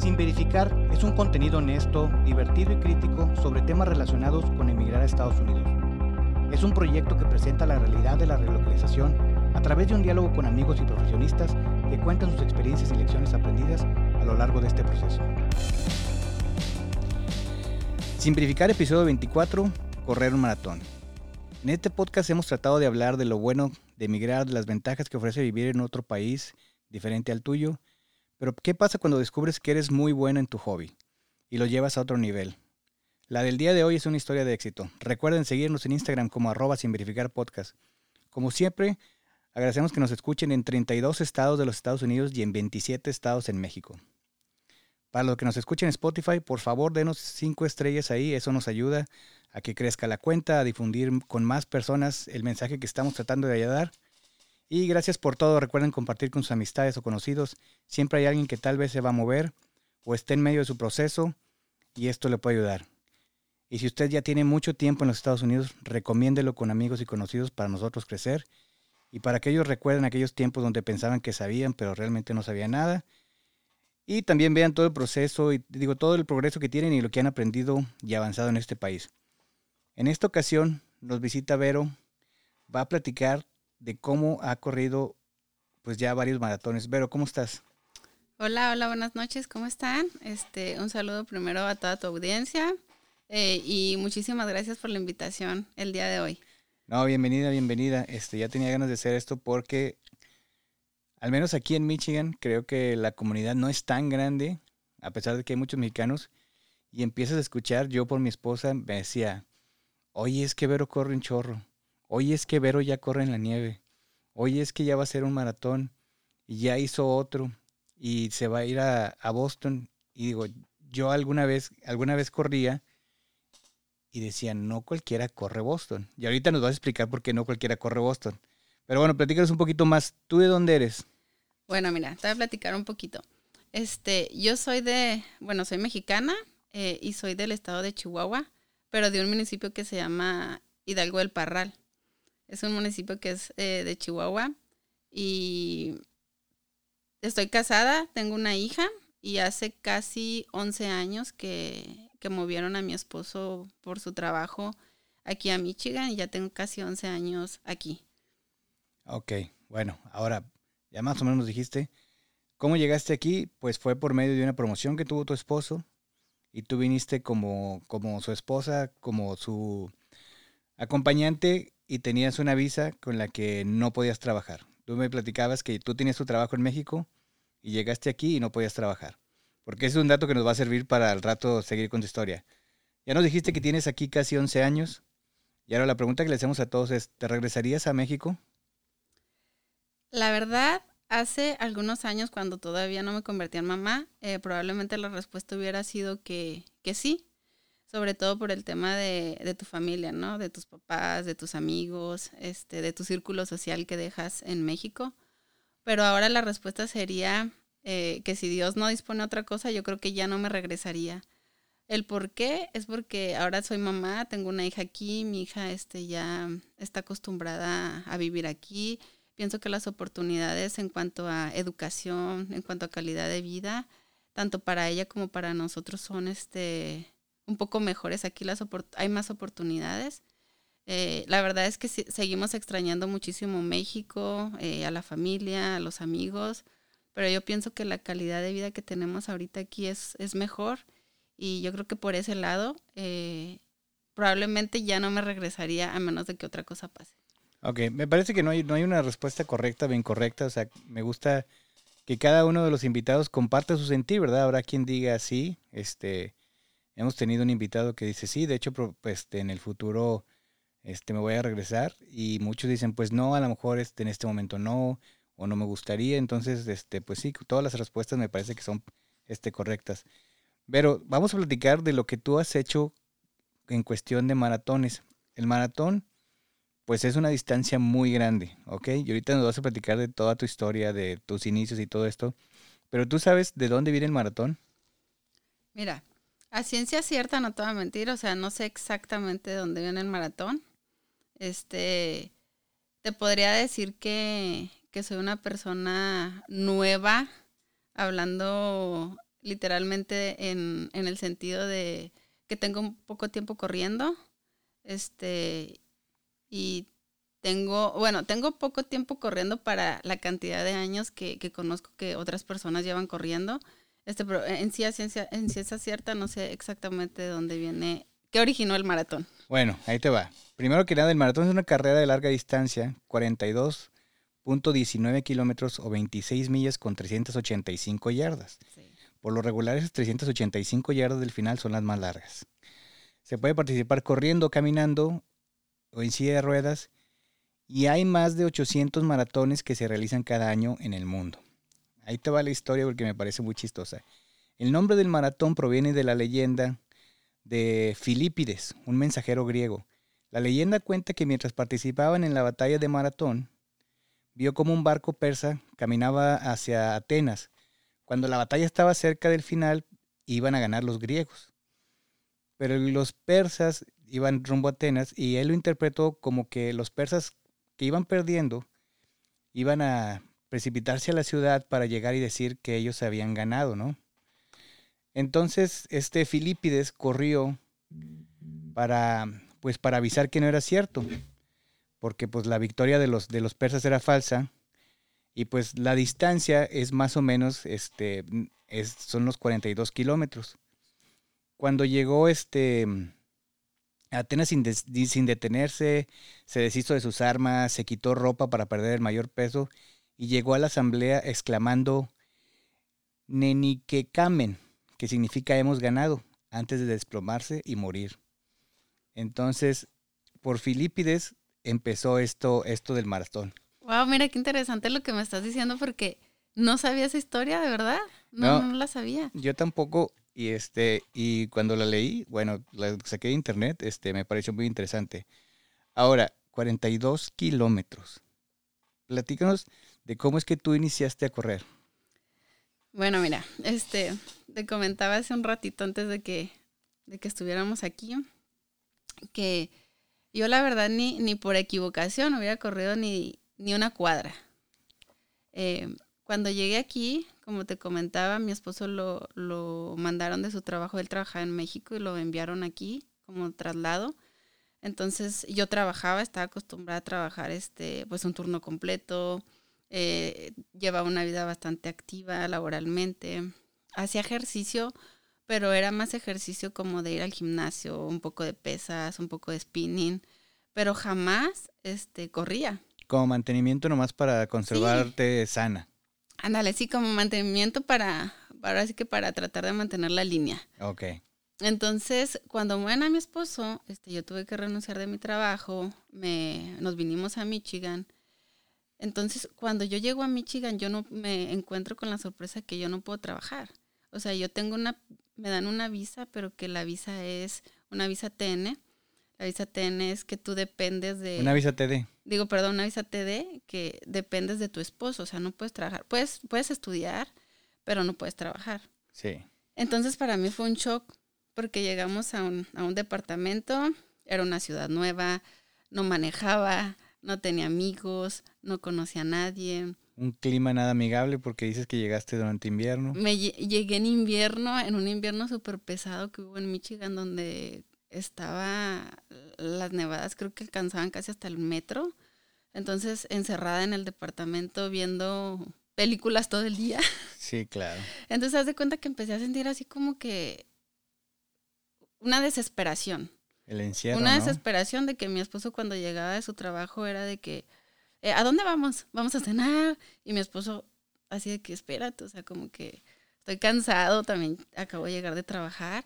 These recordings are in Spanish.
Sin Verificar es un contenido honesto, divertido y crítico sobre temas relacionados con emigrar a Estados Unidos. Es un proyecto que presenta la realidad de la relocalización a través de un diálogo con amigos y profesionistas que cuentan sus experiencias y lecciones aprendidas a lo largo de este proceso. Sin Verificar episodio 24, Correr un maratón. En este podcast hemos tratado de hablar de lo bueno de emigrar, de las ventajas que ofrece vivir en otro país diferente al tuyo. Pero ¿qué pasa cuando descubres que eres muy bueno en tu hobby y lo llevas a otro nivel? La del día de hoy es una historia de éxito. Recuerden seguirnos en Instagram como arroba sin verificar. Como siempre, agradecemos que nos escuchen en 32 estados de los Estados Unidos y en 27 estados en México. Para los que nos escuchen en Spotify, por favor denos 5 estrellas ahí, eso nos ayuda a que crezca la cuenta, a difundir con más personas el mensaje que estamos tratando de ayudar. Y gracias por todo. Recuerden compartir con sus amistades o conocidos. Siempre hay alguien que tal vez se va a mover o esté en medio de su proceso y esto le puede ayudar. Y si usted ya tiene mucho tiempo en los Estados Unidos, recomiéndelo con amigos y conocidos para nosotros crecer y para que ellos recuerden aquellos tiempos donde pensaban que sabían, pero realmente no sabían nada. Y también vean todo el proceso y digo todo el progreso que tienen y lo que han aprendido y avanzado en este país. En esta ocasión nos visita Vero, va a platicar de cómo ha corrido pues ya varios maratones. Vero, ¿cómo estás? Hola, hola, buenas noches, ¿cómo están? Este, un saludo primero a toda tu audiencia eh, y muchísimas gracias por la invitación el día de hoy. No, bienvenida, bienvenida. Este, ya tenía ganas de hacer esto porque al menos aquí en Michigan creo que la comunidad no es tan grande, a pesar de que hay muchos mexicanos, y empiezas a escuchar, yo por mi esposa me decía, Oye, es que Vero corre un chorro. Oye, es que Vero ya corre en la nieve. Oye, es que ya va a ser un maratón. Y ya hizo otro. Y se va a ir a, Boston. Y digo, yo alguna vez, alguna vez corría y decía, no cualquiera corre Boston. Y ahorita nos vas a explicar por qué no cualquiera corre Boston. Pero bueno, platícanos un poquito más. ¿Tú de dónde eres? Bueno, mira, te voy a platicar un poquito. Este, yo soy de, bueno, soy mexicana eh, y soy del estado de Chihuahua pero de un municipio que se llama Hidalgo del Parral. Es un municipio que es eh, de Chihuahua y estoy casada, tengo una hija y hace casi 11 años que, movieron a mi esposo por su trabajo aquí a Michigan y ya tengo casi 11 años aquí. Ok, bueno, ahora ya más o menos nos dijiste, ¿cómo llegaste aquí? Pues fue por medio de una promoción que tuvo tu esposo y tú viniste como, como su esposa, como su acompañante y tenías una visa con la que no podías trabajar. Tú me platicabas que tú tenías tu trabajo en México y llegaste aquí y no podías trabajar. Porque ese es un dato que nos va a servir para al rato seguir con tu historia. Ya nos dijiste que tienes aquí casi 11 años. Y ahora la pregunta que le hacemos a todos es, ¿te regresarías a México? La verdad, Hace algunos años, cuando todavía no me convertí en mamá, eh, probablemente la respuesta hubiera sido que, que sí, sobre todo por el tema de, de, tu familia, ¿no? De tus papás, de tus amigos, este, de tu círculo social que dejas en México. Pero ahora la respuesta sería eh, que si Dios no dispone otra cosa, yo creo que ya no me regresaría. El por qué es porque ahora soy mamá, tengo una hija aquí, mi hija este, ya está acostumbrada a vivir aquí Pienso que las oportunidades en cuanto a educación, en cuanto a calidad de vida, tanto para ella como para nosotros son este un poco mejores. Aquí las hay más oportunidades. Eh, la verdad es que seguimos extrañando muchísimo México, eh, a la familia, a los amigos, pero yo pienso que la calidad de vida que tenemos ahorita aquí es, es mejor y yo creo que por ese lado eh, probablemente ya no me regresaría a menos de que otra cosa pase. Ok, me parece que no hay, no hay una respuesta correcta o incorrecta. O sea, me gusta que cada uno de los invitados comparta su sentir, ¿verdad? Habrá quien diga sí. Este, hemos tenido un invitado que dice sí, de hecho, pues en el futuro este, me voy a regresar. Y muchos dicen, pues no, a lo mejor este, en este momento no, o no me gustaría. Entonces, este, pues sí, todas las respuestas me parece que son este, correctas. Pero vamos a platicar de lo que tú has hecho en cuestión de maratones. El maratón pues es una distancia muy grande, ¿ok? Y ahorita nos vas a platicar de toda tu historia, de tus inicios y todo esto. Pero tú sabes de dónde viene el maratón. Mira, a ciencia cierta no te voy a mentir, o sea, no sé exactamente de dónde viene el maratón. Este, te podría decir que, que soy una persona nueva hablando literalmente en, en el sentido de que tengo un poco tiempo corriendo, este, y tengo, bueno, tengo poco tiempo corriendo para la cantidad de años que, que conozco que otras personas llevan corriendo. Este, pero en sí, ciencia, en ciencia cierta, no sé exactamente de dónde viene, qué originó el maratón. Bueno, ahí te va. Primero que nada, el maratón es una carrera de larga distancia, 42.19 kilómetros o 26 millas con 385 yardas. Por lo regular, esas 385 yardas del final son las más largas. Se puede participar corriendo, caminando o en silla de ruedas y hay más de 800 maratones que se realizan cada año en el mundo. Ahí te va la historia porque me parece muy chistosa. El nombre del maratón proviene de la leyenda de Filipides, un mensajero griego. La leyenda cuenta que mientras participaban en la batalla de Maratón, vio como un barco persa caminaba hacia Atenas. Cuando la batalla estaba cerca del final, iban a ganar los griegos. Pero los persas iban rumbo a Atenas y él lo interpretó como que los persas que iban perdiendo iban a precipitarse a la ciudad para llegar y decir que ellos habían ganado, ¿no? Entonces, este Filipides corrió para, pues, para avisar que no era cierto, porque pues la victoria de los, de los persas era falsa y pues la distancia es más o menos, este, es, son los 42 kilómetros. Cuando llegó este Atenas sin, sin, detenerse, se deshizo de sus armas, se quitó ropa para perder el mayor peso y llegó a la asamblea exclamando Neniquecamen, que significa hemos ganado, antes de desplomarse y morir. Entonces, por Filipides empezó esto, esto del maratón. Wow, mira qué interesante lo que me estás diciendo porque no sabía esa historia, de verdad. No, no la sabía. Yo tampoco, y este, y cuando la leí, bueno, la saqué de internet, este, me pareció muy interesante. Ahora, 42 kilómetros. Platícanos de cómo es que tú iniciaste a correr. Bueno, mira, este, te comentaba hace un ratito antes de que, de que estuviéramos aquí, que yo la verdad ni, ni por equivocación hubiera corrido ni, ni una cuadra. Eh, cuando llegué aquí, como te comentaba, mi esposo lo, lo mandaron de su trabajo, él trabajaba en México y lo enviaron aquí como traslado. Entonces yo trabajaba, estaba acostumbrada a trabajar este, pues un turno completo, eh, llevaba una vida bastante activa laboralmente, hacía ejercicio, pero era más ejercicio como de ir al gimnasio, un poco de pesas, un poco de spinning, pero jamás este, corría. Como mantenimiento nomás para conservarte sana. Ándale, sí, como mantenimiento para, ahora sí que para tratar de mantener la línea. Ok. Entonces, cuando mueren a mi esposo, este, yo tuve que renunciar de mi trabajo, me, nos vinimos a Michigan. Entonces, cuando yo llego a Michigan, yo no me encuentro con la sorpresa que yo no puedo trabajar. O sea, yo tengo una, me dan una visa, pero que la visa es una visa TN. La visa TN es que tú dependes de... Una visa TD digo, perdón, una visa TD que dependes de tu esposo, o sea, no puedes trabajar. Puedes, puedes estudiar, pero no puedes trabajar. Sí. Entonces para mí fue un shock porque llegamos a un, a un departamento, era una ciudad nueva, no manejaba, no tenía amigos, no conocía a nadie. Un clima nada amigable porque dices que llegaste durante invierno. Me llegué en invierno, en un invierno súper pesado que hubo en Michigan donde estaba, las nevadas creo que alcanzaban casi hasta el metro. Entonces, encerrada en el departamento viendo películas todo el día. Sí, claro. Entonces, haz de cuenta que empecé a sentir así como que una desesperación. El encierro. Una desesperación de que mi esposo cuando llegaba de su trabajo era de que, eh, ¿a dónde vamos? Vamos a cenar. Y mi esposo así de que, espérate, o sea, como que estoy cansado, también acabo de llegar de trabajar.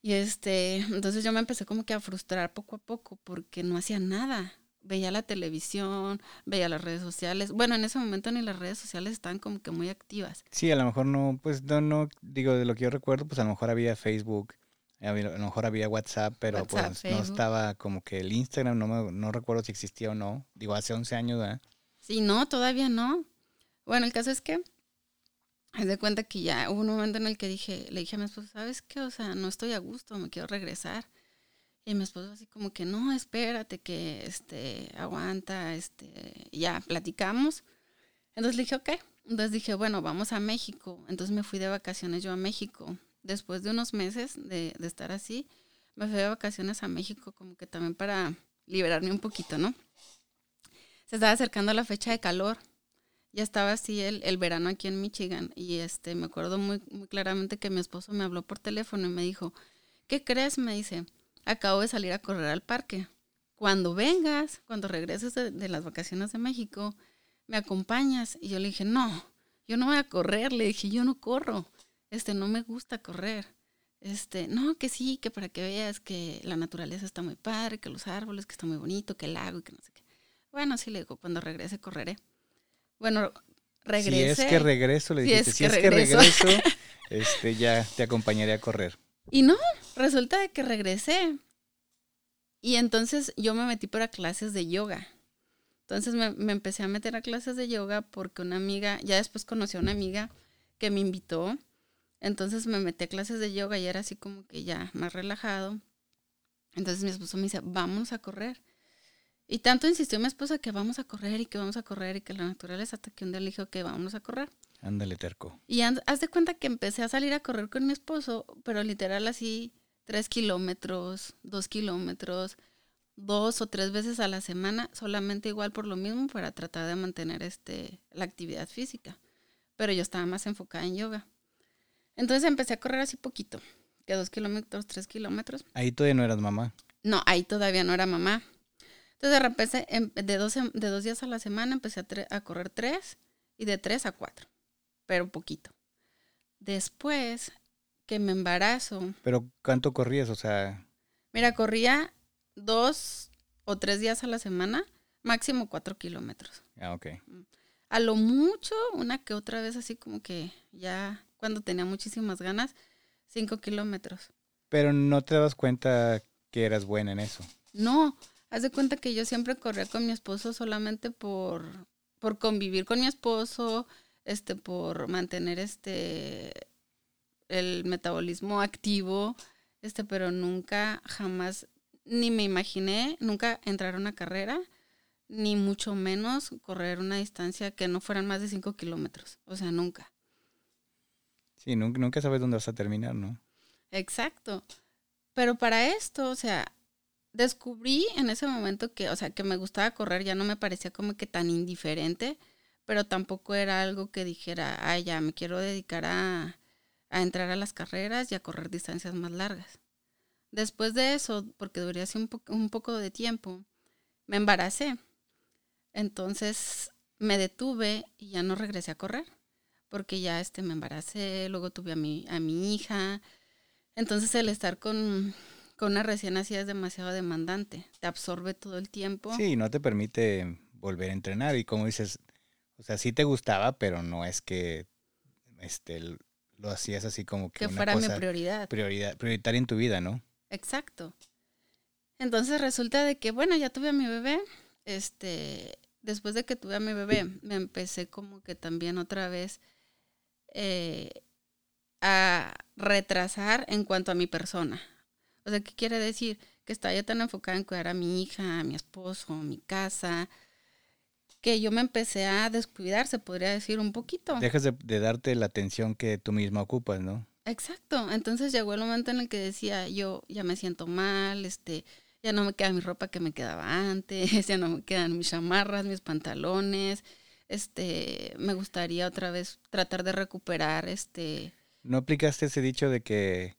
Y este, entonces yo me empecé como que a frustrar poco a poco porque no hacía nada. Veía la televisión, veía las redes sociales. Bueno, en ese momento ni las redes sociales estaban como que muy activas. Sí, a lo mejor no, pues no, no, digo, de lo que yo recuerdo, pues a lo mejor había Facebook, a lo mejor había WhatsApp, pero pues no estaba como que el Instagram, no, me, no recuerdo si existía o no. Digo, hace 11 años, ¿verdad? Sí, no, todavía no. Bueno, el caso es que Haz de cuenta que ya hubo un momento en el que dije, le dije a mi esposo, ¿sabes qué? O sea, no estoy a gusto, me quiero regresar. Y mi esposo así como que, no, espérate, que este, aguanta, este, ya platicamos. Entonces le dije, ok. Entonces dije, bueno, vamos a México. Entonces me fui de vacaciones yo a México. Después de unos meses de, de estar así, me fui de vacaciones a México como que también para liberarme un poquito, ¿no? Se estaba acercando la fecha de calor. Ya estaba así el, el verano aquí en Michigan. Y este, me acuerdo muy, muy claramente que mi esposo me habló por teléfono y me dijo, ¿qué crees? Me dice, acabo de salir a correr al parque. Cuando vengas, cuando regreses de, de las vacaciones de México, me acompañas. Y yo le dije, no, yo no voy a correr. Le dije, yo no corro. Este, no me gusta correr. Este, no, que sí, que para que veas que la naturaleza está muy padre, que los árboles, que está muy bonito, que el lago y que no sé qué. Bueno, sí le digo, cuando regrese correré. Bueno, regresé. Si es que regreso, le Si dijiste, es si que es que regreso". regreso, este, ya te acompañaré a correr. Y no, resulta de que regresé. Y entonces yo me metí para clases de yoga. Entonces me, me empecé a meter a clases de yoga porque una amiga, ya después conocí a una amiga que me invitó. Entonces me metí a clases de yoga y era así como que ya más relajado. Entonces mi esposo me dice, vamos a correr. Y tanto insistió mi esposa que vamos a correr y que vamos a correr y que la naturaleza hasta que un día le dijo que vamos a correr. Ándale, terco. Y haz de cuenta que empecé a salir a correr con mi esposo, pero literal así, tres kilómetros, dos kilómetros, dos o tres veces a la semana, solamente igual por lo mismo para tratar de mantener este, la actividad física. Pero yo estaba más enfocada en yoga. Entonces empecé a correr así poquito, que dos kilómetros, tres kilómetros. Ahí todavía no eras mamá. No, ahí todavía no era mamá. Entonces de repente, em- de dos, de dos días a la semana empecé a, a correr tres y de tres a cuatro, pero poquito. Después que me embarazo, Pero ¿cuánto corrías? O sea, mira, corría dos o tres días a la semana, máximo cuatro kilómetros. ah, ok. A lo mucho, una que otra vez así como que ya cuando tenía muchísimas ganas, cinco kilómetros. Pero no te dabas cuenta que eras buena en eso. No, haz de cuenta que yo siempre corría con mi esposo solamente por, por convivir con mi esposo, este, por mantener este el metabolismo activo, este, pero nunca jamás ni me imaginé nunca entrar a una carrera, ni mucho menos correr una distancia que no fueran más de 5 kilómetros. O sea, nunca. Sí, nunca, nunca sabes dónde vas a terminar, ¿no? Exacto. Pero para esto, o sea, descubrí en ese momento que, o sea, que me gustaba correr, ya no me parecía como que tan indiferente, pero tampoco era algo que dijera, ay, ya me quiero dedicar a, a entrar a las carreras y a correr distancias más largas. Después de eso, porque duré así un, un poco de tiempo, me embaracé. Entonces me detuve y ya no regresé a correr, porque ya este, me embaracé, luego tuve a mi, a mi hija. Entonces el estar con, con una recién nacida es demasiado demandante, te absorbe todo el tiempo. Sí, no te permite volver a entrenar. Y como dices, o sea, sí te gustaba, pero no es que este, lo hacías así como que, que una fuera mi prioridad. prioridad, prioritaria en tu vida, ¿no? Exacto. Entonces resulta de que, bueno, ya tuve a mi bebé. Este, después de que tuve a mi bebé, me empecé como que también otra vez eh, a retrasar en cuanto a mi persona. O sea, ¿qué quiere decir? Que estaba ya tan enfocada en cuidar a mi hija, a mi esposo, mi casa, que yo me empecé a descuidar, se podría decir un poquito. Dejas de, de darte la atención que tú misma ocupas, ¿no? Exacto. Entonces llegó el momento en el que decía, yo ya me siento mal, este, ya no me queda mi ropa que me quedaba antes, ya no me quedan mis chamarras, mis pantalones. Este, me gustaría otra vez tratar de recuperar este ¿No aplicaste ese dicho de que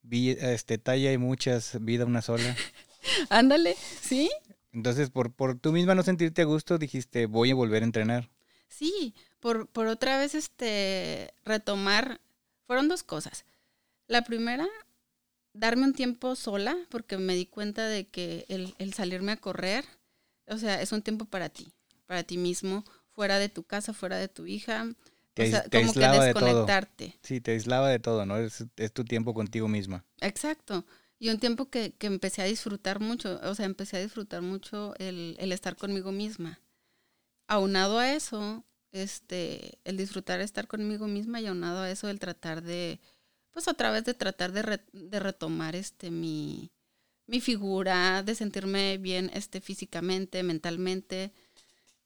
vi, este, talla hay muchas, vida una sola? Ándale, ¿sí? Entonces, por, por tú misma no sentirte a gusto, dijiste, voy a volver a entrenar. Sí, por, por otra vez este retomar, fueron dos cosas. La primera, darme un tiempo sola, porque me di cuenta de que el, el salirme a correr, o sea, es un tiempo para ti, para ti mismo, fuera de tu casa, fuera de tu hija. Te o sea, ais- te como que aislaba de todo. desconectarte. Sí, te aislaba de todo, ¿no? Es, es tu tiempo contigo misma. Exacto. Y un tiempo que, que empecé a disfrutar mucho, o sea, empecé a disfrutar mucho el, el estar conmigo misma. Aunado a eso, este, el disfrutar estar conmigo misma y aunado a eso el tratar de, pues otra vez de tratar de, re- de retomar este mi, mi figura, de sentirme bien este físicamente, mentalmente.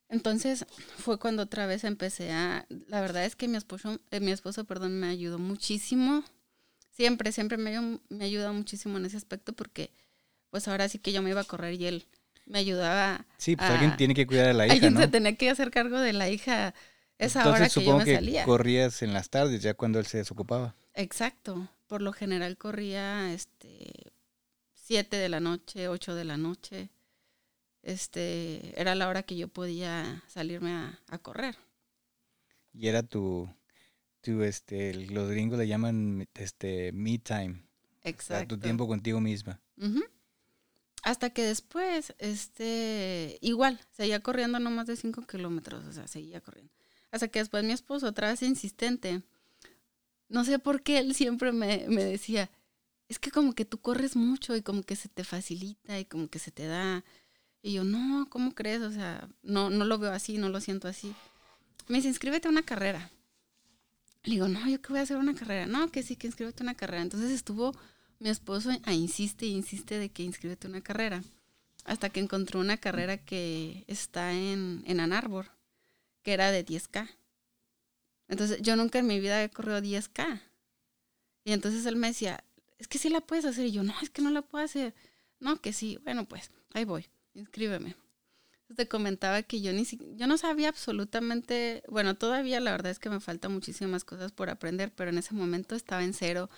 Entonces fue cuando otra vez empecé a, la verdad es que mi esposo, eh, mi esposo, perdón, me ayudó muchísimo. Siempre, siempre me, ayudó- me ha ayudado muchísimo en ese aspecto porque pues ahora sí que yo me iba a correr y él me ayudaba. Sí, pues a- alguien tiene que cuidar a la hija, Alguien ¿no? se tenía que hacer cargo de la hija esa Entonces hora que yo supongo me que salía. corrías en las tardes, ya cuando él se desocupaba. Exacto. Por lo general corría este 7 de la noche, 8 de la noche. Este, era la hora que yo podía salirme a, a correr. Y era tu, tu este, los gringos le llaman este me time, o sea, Exacto. tu tiempo contigo misma. Hasta que después, este, igual, seguía corriendo no más de 5 kilómetros, o sea, seguía corriendo. Hasta que después mi esposo, otra vez insistente, no sé por qué él siempre me, me decía, es que como que tú corres mucho y como que se te facilita y como que se te da. Y yo, no, ¿cómo crees? O sea, no, no lo veo así, no lo siento así. Me dice, inscríbete a una carrera. Le digo, no, yo qué voy a hacer una carrera. No, que sí, que inscríbete a una carrera. Entonces estuvo mi esposo a insiste y insiste de que inscríbete a una carrera. Hasta que encontró una carrera que está en, en Ann Arbor, que era de 10K. Entonces yo nunca en mi vida he corrido 10K. Y entonces él me decía, es que sí la puedes hacer. Y yo, no, es que no la puedo hacer. No, que sí. Bueno, pues ahí voy, inscríbeme. Te comentaba que yo ni si- yo no sabía absolutamente, bueno, todavía la verdad es que me faltan muchísimas cosas por aprender, pero en ese momento estaba en cero.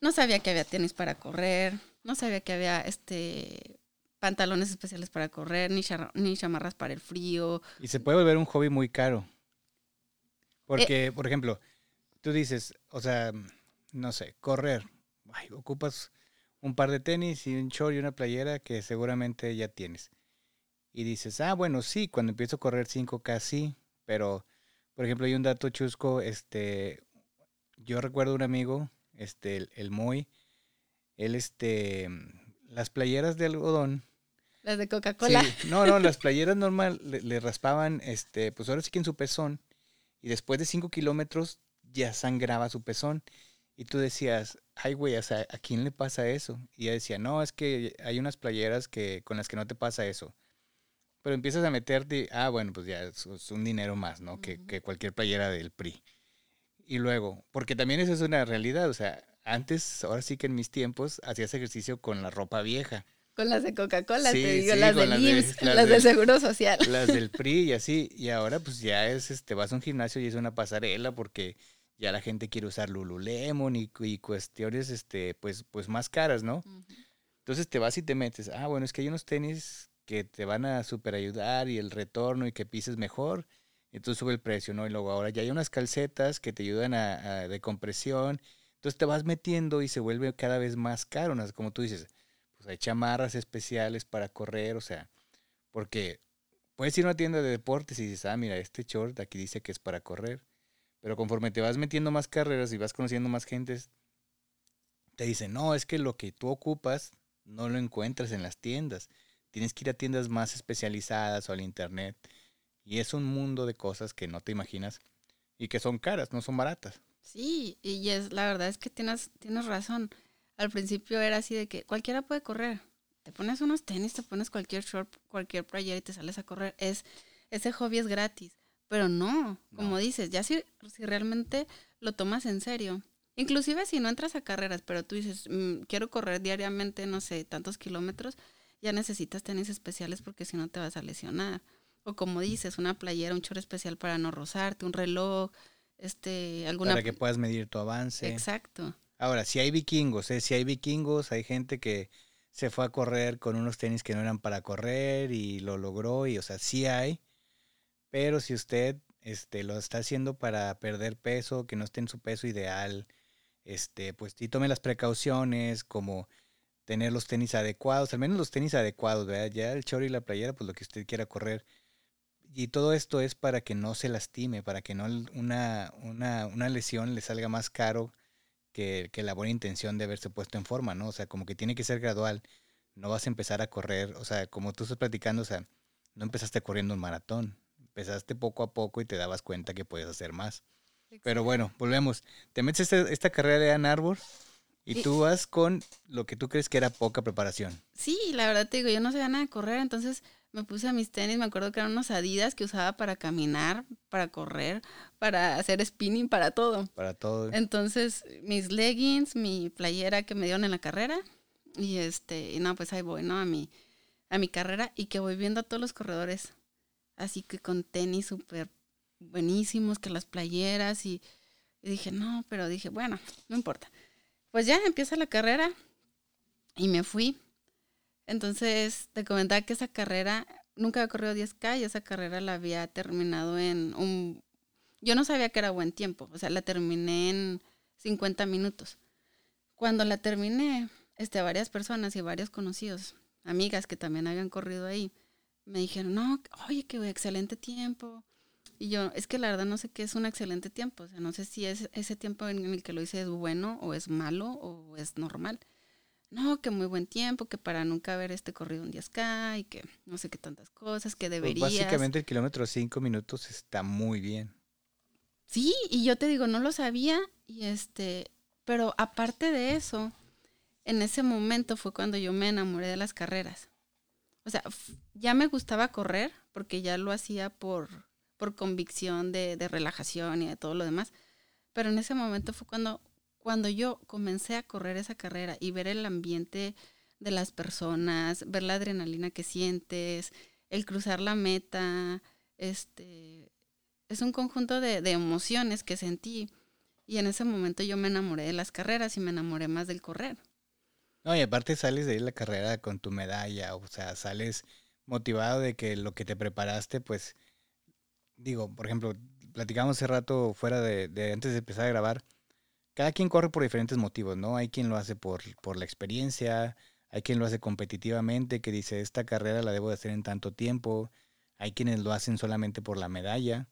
No sabía que había tenis para correr, no sabía que había este pantalones especiales para correr, ni, ni chamarras para el frío. Y se puede volver un hobby muy caro. Eh, Porque, por ejemplo, tú dices, o sea, no sé, correr. Ay, ocupas un par de tenis y un short y una playera que seguramente ya tienes. Y dices, ah, bueno, sí, cuando empiezo a correr 5K sí, pero, por ejemplo, hay un dato chusco, este, yo recuerdo un amigo, este, el, el Moy, él, este, las playeras de algodón, Las de Coca-Cola. Sí, no, no, las playeras normal le, le raspaban, este, pues ahora sí que en su pezón. Y después de cinco kilómetros ya sangraba su pezón. Y tú decías, ay, güey, o sea, ¿a quién le pasa eso? Y ella decía, no, es que hay unas playeras que, con las que no te pasa eso. Pero empiezas a meterte, ah, bueno, pues ya es, es un dinero más, ¿no? que, cualquier playera del PRI. Y luego, porque también eso es una realidad, o sea, antes, ahora sí que en mis tiempos, hacías ejercicio con la ropa vieja. Con las de Coca-Cola, Sí, te digo, sí, las del las de- IMSS, las las, de- del Seguro Social. las del PRI y así. Y ahora pues ya es, este, vas a un gimnasio y es una pasarela porque ya la gente quiere usar Lululemon y, y cuestiones, este, pues, pues más caras, ¿no? Entonces te vas y te metes. Ah, bueno, es que hay unos tenis que te van a super ayudar y el retorno y que pises mejor. Entonces sube el precio, ¿no? Y luego ahora ya hay unas calcetas que te ayudan a, a- de compresión. Entonces te vas metiendo y se vuelve cada vez más caro, ¿no? Como tú dices, pues hay chamarras especiales para correr, o sea, porque puedes ir a una tienda de deportes y dices, ah, mira, este short aquí dice que es para correr. Pero conforme te vas metiendo más carreras y vas conociendo más gentes, te dicen, no, es que lo que tú ocupas no lo encuentras en las tiendas. Tienes que ir a tiendas más especializadas o al internet. Y es un mundo de cosas que no te imaginas y que son caras, no son baratas. Sí, y es, la verdad es que tienes, tienes razón. Al principio era así de que cualquiera puede correr. Te pones unos tenis, te pones cualquier short, cualquier playera y te sales a correr. Es, ese hobby es gratis. Pero no, como dices, ya si, si realmente lo tomas en serio. Inclusive si no entras a carreras, pero tú dices, "Mm, quiero correr diariamente, no sé, tantos kilómetros, ya necesitas tenis especiales porque si no te vas a lesionar. O como dices, una playera, un short especial para no rozarte, un reloj, este, alguna... Para que puedas medir tu avance. Exacto. Ahora, si hay vikingos, ¿eh? si hay vikingos, hay gente que se fue a correr con unos tenis que no eran para correr y lo logró, y o sea, sí hay, pero si usted este, lo está haciendo para perder peso, que no esté en su peso ideal, este, pues sí tome las precauciones, como tener los tenis adecuados, al menos los tenis adecuados. Ya el choro y la playera, pues lo que usted quiera correr. Y todo esto es para que no se lastime, para que no una, una, una lesión le salga más caro que, que la buena intención de haberse puesto en forma, ¿no? O sea, como que tiene que ser gradual. No vas a empezar a correr, o sea, como tú estás platicando, o sea, no empezaste corriendo un maratón. Empezaste poco a poco y te dabas cuenta que puedes hacer más. Pero bueno, volvemos. Te metes esta, esta carrera de Ann Arbor y Y- tú vas con lo que tú crees que era poca preparación. Sí, la verdad te digo, yo no sabía nada de correr, entonces me puse mis tenis, me acuerdo que eran unos Adidas que usaba para caminar, para correr, para hacer spinning, para todo. Para todo. Entonces, mis leggings, mi playera que me dieron en la carrera, y este, y no, pues ahí voy, ¿no? A mi, a mi carrera, y que voy viendo a todos los corredores, así que con tenis súper buenísimos, que las playeras, y, dije, no, pero dije, bueno, no importa. Pues ya empieza la carrera, y me fui entonces, te comentaba que esa carrera, nunca había corrido 10K y esa carrera la había terminado en un... Yo no sabía que era buen tiempo, o sea, la terminé en 50 minutos. Cuando la terminé, este, varias personas y varios conocidos, amigas que también habían corrido ahí, me dijeron, no, oye, qué excelente tiempo. Y yo, es que la verdad no sé qué es un excelente tiempo, o sea, no sé si es ese tiempo en el que lo hice es bueno o es malo o es normal no, que muy buen tiempo, que para nunca haber este corrido un 10K y que no sé qué tantas cosas, que pues deberías. básicamente el kilómetro 5 minutos está muy bien. Sí, y yo te digo, no lo sabía y este, pero aparte de eso, en ese momento fue cuando yo me enamoré de las carreras. O sea, ya me gustaba correr porque ya lo hacía por, por convicción de, de relajación y de todo lo demás. Pero en ese momento fue cuando cuando yo comencé a correr esa carrera y ver el ambiente de las personas, ver la adrenalina que sientes, el cruzar la meta, este, es un conjunto de, emociones que sentí. Y en ese momento yo me enamoré de las carreras y me enamoré más del correr. No, y aparte sales de ahí la carrera con tu medalla, o sea, sales motivado de que lo que te preparaste, pues, digo, por ejemplo, platicamos hace rato fuera de, de antes de empezar a grabar, cada quien corre por diferentes motivos, ¿no? Hay quien lo hace por, por la experiencia, hay quien lo hace competitivamente, que dice, esta carrera la debo de hacer en tanto tiempo, hay quienes lo hacen solamente por la medalla,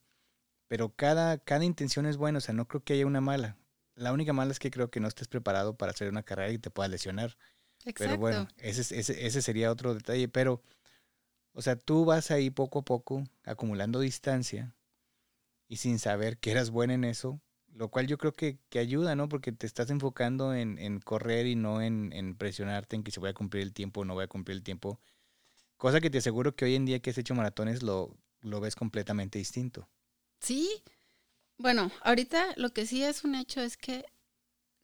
pero cada, cada intención es buena, o sea, no creo que haya una mala. La única mala es que creo que no estés preparado para hacer una carrera y te puedas lesionar. Exacto. Pero bueno, ese, ese, ese sería otro detalle, pero, o sea, tú vas ahí poco a poco acumulando distancia y sin saber que eras buena en eso, lo cual yo creo que, ayuda, ¿no? Porque te estás enfocando en, correr y no en, presionarte en que se vaya a cumplir el tiempo o no voy a cumplir el tiempo. Cosa que te aseguro que hoy en día que has hecho maratones lo, lo ves completamente distinto. Sí. Bueno, ahorita lo que sí es un hecho es que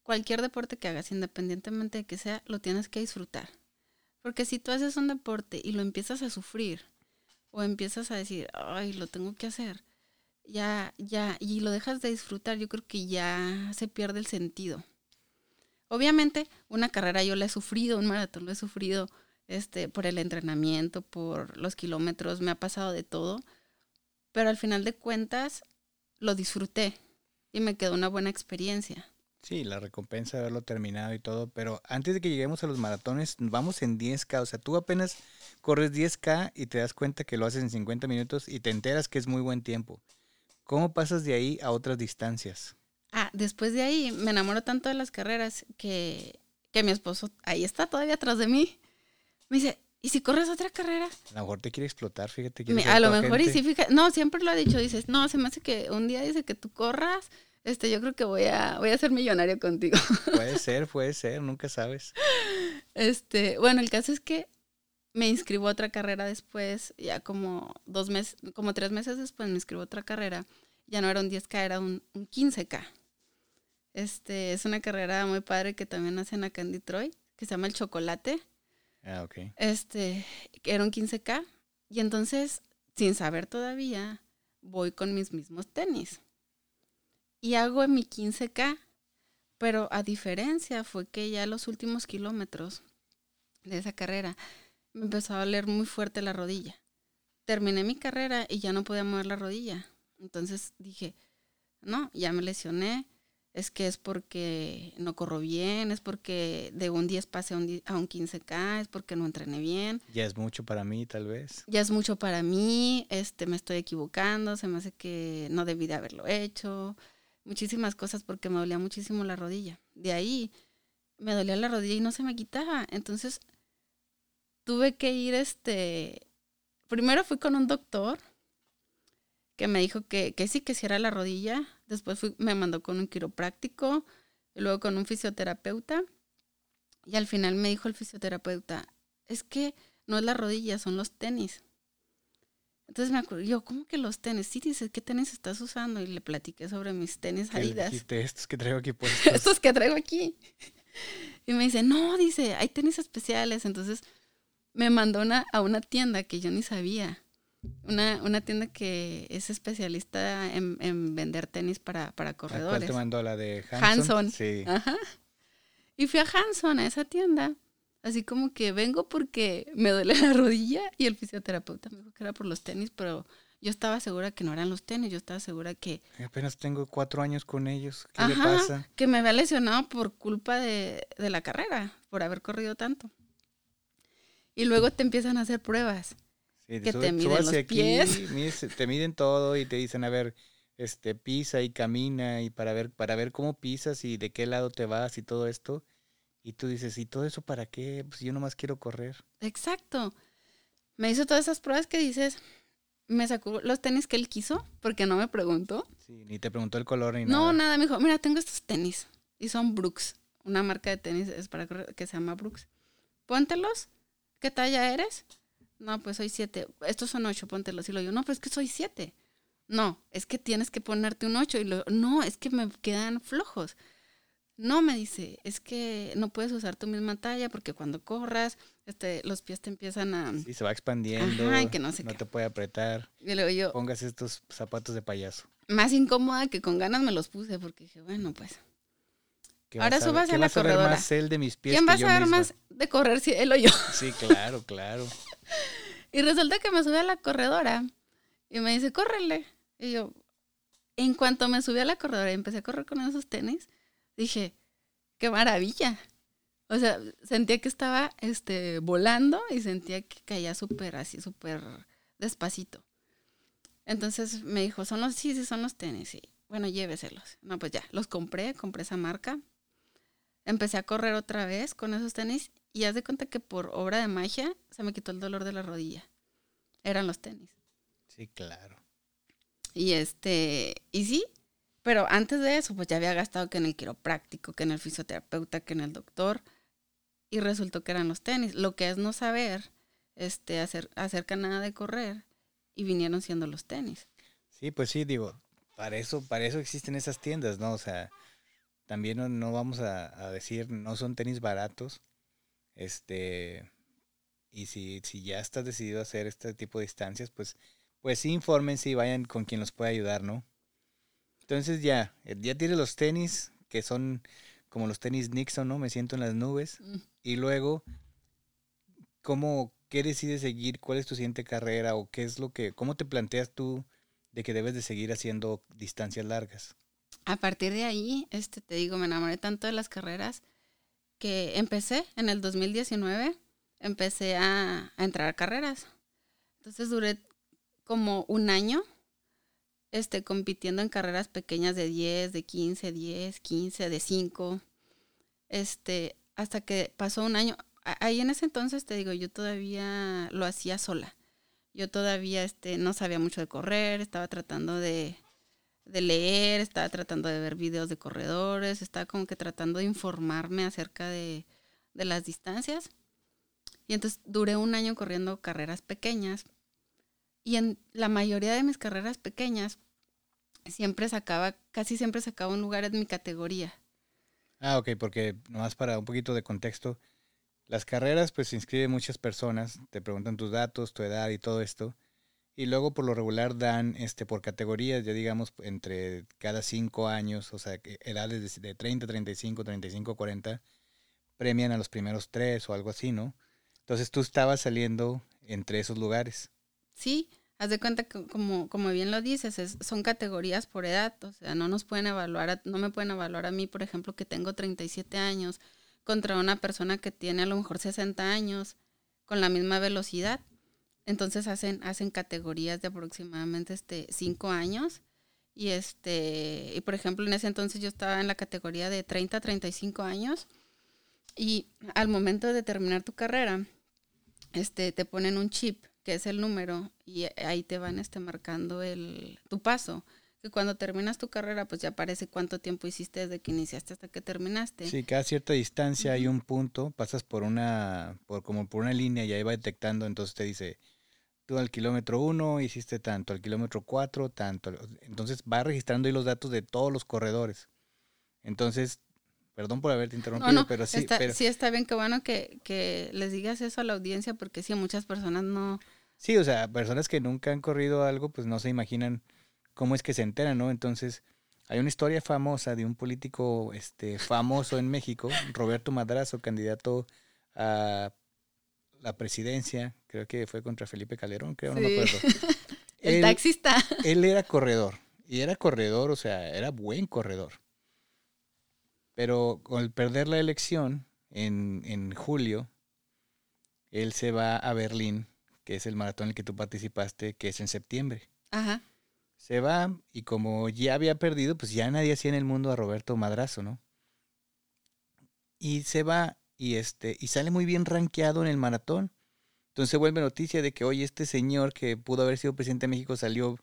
cualquier deporte que hagas, independientemente de que sea, lo tienes que disfrutar. Porque si tú haces un deporte y lo empiezas a sufrir o empiezas a decir, ay, lo tengo que hacer, ya, ya, y lo dejas de disfrutar, yo creo que ya se pierde el sentido. Obviamente, una carrera yo la he sufrido, un maratón lo he sufrido este, por el entrenamiento, por los kilómetros, me ha pasado de todo, pero al final de cuentas lo disfruté y me quedó una buena experiencia. Sí, la recompensa de haberlo terminado y todo, pero antes de que lleguemos a los maratones, vamos en 10K, o sea, tú apenas corres 10K y te das cuenta que lo haces en 50 minutos y te enteras que es muy buen tiempo. ¿Cómo pasas de ahí a otras distancias? Ah, después de ahí me enamoro tanto de las carreras que, mi esposo ahí está todavía atrás de mí. Me dice, ¿y si corres otra carrera? A lo mejor te quiere explotar, fíjate. a lo mejor y sí, fíjate. No, siempre lo ha dicho. Dices, no, se me hace que un día dice que tú corras. Este, yo creo que voy a, voy a ser millonario contigo. Puede ser, puede ser, nunca sabes. Este, bueno, el caso es que me inscribo a otra carrera después, ya como dos meses, como tres meses después me inscribo a otra carrera. Ya no era un 10K, era un, 15K. Este, es una carrera muy padre que también hacen acá en Detroit, que se llama El Chocolate. Ah, ok. Este, era un 15K. Y entonces, sin saber todavía, voy con mis mismos tenis. Y hago mi 15K. Pero a diferencia fue que ya los últimos kilómetros de esa carrera me empezó a doler muy fuerte la rodilla. Terminé mi carrera y ya no podía mover la rodilla. Entonces dije, no, ya me lesioné. Es que es porque no corro bien, es porque de un 10 pasé a un, 15K, es porque no entrené bien. Ya es mucho para mí, tal vez. Ya es mucho para mí, este, me estoy equivocando, se me hace que no debí de haberlo hecho. Muchísimas cosas porque me dolía muchísimo la rodilla. De ahí me dolía la rodilla y no se me quitaba. Entonces tuve que ir, este, primero fui con un doctor que me dijo que, que sí, que si era la rodilla. Después me mandó con un quiropráctico, y luego con un fisioterapeuta. Y al final me dijo el fisioterapeuta, es que no es la rodilla, son los tenis. Entonces me acuerdo, yo, ¿cómo que los tenis? Sí, dice, ¿qué tenis estás usando? Y le platiqué sobre mis tenis ¿Qué le Adidas. dijiste? estos que traigo aquí puestos. Estos que traigo aquí. Y me dice, no, dice, hay tenis especiales. Entonces me mandó una, a una tienda que yo ni sabía. Una, una tienda que es especialista en, en vender tenis para, para ¿A ¿Cuál corredores. te mandó? ¿La de Hanson? Hanson. Sí. Ajá. Y fui a Hanson, a esa tienda. Así como que vengo porque me duele la rodilla y el fisioterapeuta me dijo que era por los tenis, pero yo estaba segura que no eran los tenis, yo estaba segura que, Apenas tengo cuatro años con ellos. ¿Qué le Ajá. pasa? que me había lesionado por culpa de, de la carrera, por haber corrido tanto. Y luego te empiezan a hacer pruebas. Te miden los aquí, pies. te miden todo y te dicen, a ver, este, pisa y camina y para ver, para ver cómo pisas y de qué lado te vas y todo esto. Y tú dices, ¿y todo eso para qué? Pues yo nomás quiero correr. Exacto. Me hizo todas esas pruebas que dices, me sacó los tenis que él quiso, porque no me preguntó. Sí, ni te preguntó el color ni No, nada. nada, me dijo, mira, tengo estos tenis. Y son Brooks. Una marca de tenis es para correr que se llama Brooks. Póntelos. ¿Qué talla eres? No, pues soy siete. Estos son ocho, póntelos. Y lo yo, no, pues es que soy siete. No, es que tienes que ponerte un ocho. Y lo, no, es que me quedan flojos. No, me dice, es que no puedes usar tu misma talla porque cuando corras, este, los pies te empiezan a... Sí, se va expandiendo. Ajá, y que no sé no qué. te puede apretar. Y luego yo, Pongas estos zapatos de payaso. más incómoda que con ganas me los puse porque dije, bueno, pues... ¿Qué Ahora a qué a la corredora. más él de mis pies ¿Quién va a saber misma? más de correr si él o yo? Sí, claro, claro. Y resulta que me subí a la corredora y me dice, córrele. Y yo, en cuanto me subí a la corredora y empecé a correr con esos tenis, dije, qué maravilla. O sea, sentía que estaba este, volando y sentía que caía súper así, súper despacito. Entonces me dijo, son los, sí, sí, son los tenis. Sí. Bueno, lléveselos. No, pues ya, los compré, compré esa marca. Empecé a correr otra vez con esos tenis y haz de cuenta que por obra de magia se me quitó el dolor de la rodilla. Eran los tenis. Sí, claro. Y este, y sí, pero antes de eso, pues ya había gastado que en el quiropráctico, que en el fisioterapeuta, que en el doctor, y resultó que eran los tenis. Lo que es no saber, este, hacer, acerca nada de correr, y vinieron siendo los tenis. Sí, pues sí, digo, para eso, para eso existen esas tiendas, ¿no? O sea, también no, no vamos a, a decir, no son tenis baratos. Este, y si, si ya estás decidido a hacer este tipo de distancias, pues, pues sí infórmense y vayan con quien los pueda ayudar, ¿no? Entonces ya, eh, ya tienes los tenis, que son como los tenis Nixon, ¿no? Me siento en las nubes. Mm. Y luego, ¿cómo, qué decides seguir? ¿Cuál es tu siguiente carrera? ¿O qué es lo que, cómo te planteas tú de que debes de seguir haciendo distancias largas? A partir de ahí, este, te digo, me enamoré tanto de las carreras que empecé en el 2019, empecé a, entrar a carreras. Entonces duré como un año este, compitiendo en carreras pequeñas de 10, de 15, 10, 15, de 5, este, hasta que pasó un año. Ahí en ese entonces, te digo, yo todavía lo hacía sola. Yo todavía este, no sabía mucho de correr, estaba tratando de, de leer, estaba tratando de ver videos de corredores, estaba como que tratando de informarme acerca de, de las distancias. Y entonces duré un año corriendo carreras pequeñas. Y en la mayoría de mis carreras pequeñas, siempre sacaba, casi siempre sacaba un lugar en mi categoría. Ah, ok, porque nomás para un poquito de contexto, las carreras pues se inscriben muchas personas, te preguntan tus datos, tu edad y todo esto, y luego por lo regular dan este por categorías, ya digamos entre cada cinco años, o sea, edades de, de 30, 35, 35, 40, premian a los primeros tres o algo así, ¿no? Entonces tú estabas saliendo entre esos lugares. Sí, haz de cuenta que como, como bien lo dices, es- son categorías por edad, o sea, no nos pueden evaluar, a- no me pueden evaluar a mí, por ejemplo, que tengo 37 años contra una persona que tiene a lo mejor 60 años con la misma velocidad. Entonces hacen, hacen categorías de aproximadamente este 5 años. Y este, y por ejemplo, en ese entonces yo estaba en la categoría de 30 a 35 años. Y al momento de terminar tu carrera, este, te ponen un chip, que es el número, y ahí te van este, marcando el, tu paso. Que cuando terminas tu carrera, pues ya aparece cuánto tiempo hiciste desde que iniciaste hasta que terminaste. Sí, cada cierta distancia hay un punto, pasas por una, por como por una línea y ahí va detectando, entonces te dice, tú al kilómetro 1 hiciste tanto, al kilómetro 4 tanto. Entonces va registrando ahí los datos de todos los corredores. Entonces, perdón por haberte interrumpido, pero sí. Está, Sí, está bien, qué bueno que, que les digas eso a la audiencia, porque sí, muchas personas no... Sí, o sea, personas que nunca han corrido algo, pues no se imaginan cómo es que se enteran, ¿no? Entonces, hay una historia famosa de un político este, famoso en México, Roberto Madrazo, candidato a la presidencia, creo que fue contra Felipe Calderón, creo, no me acuerdo. El taxista. Él era corredor, y era corredor, o sea, era buen corredor. Pero al perder la elección en, en julio, él se va a Berlín, que es el maratón en el que tú participaste, que es en septiembre. Ajá. Se va y como ya había perdido, pues ya nadie hacía en el mundo a Roberto Madrazo, ¿no? Y se va y este y sale muy bien rankeado en el maratón. Entonces vuelve noticia de que hoy este señor que pudo haber sido presidente de México salió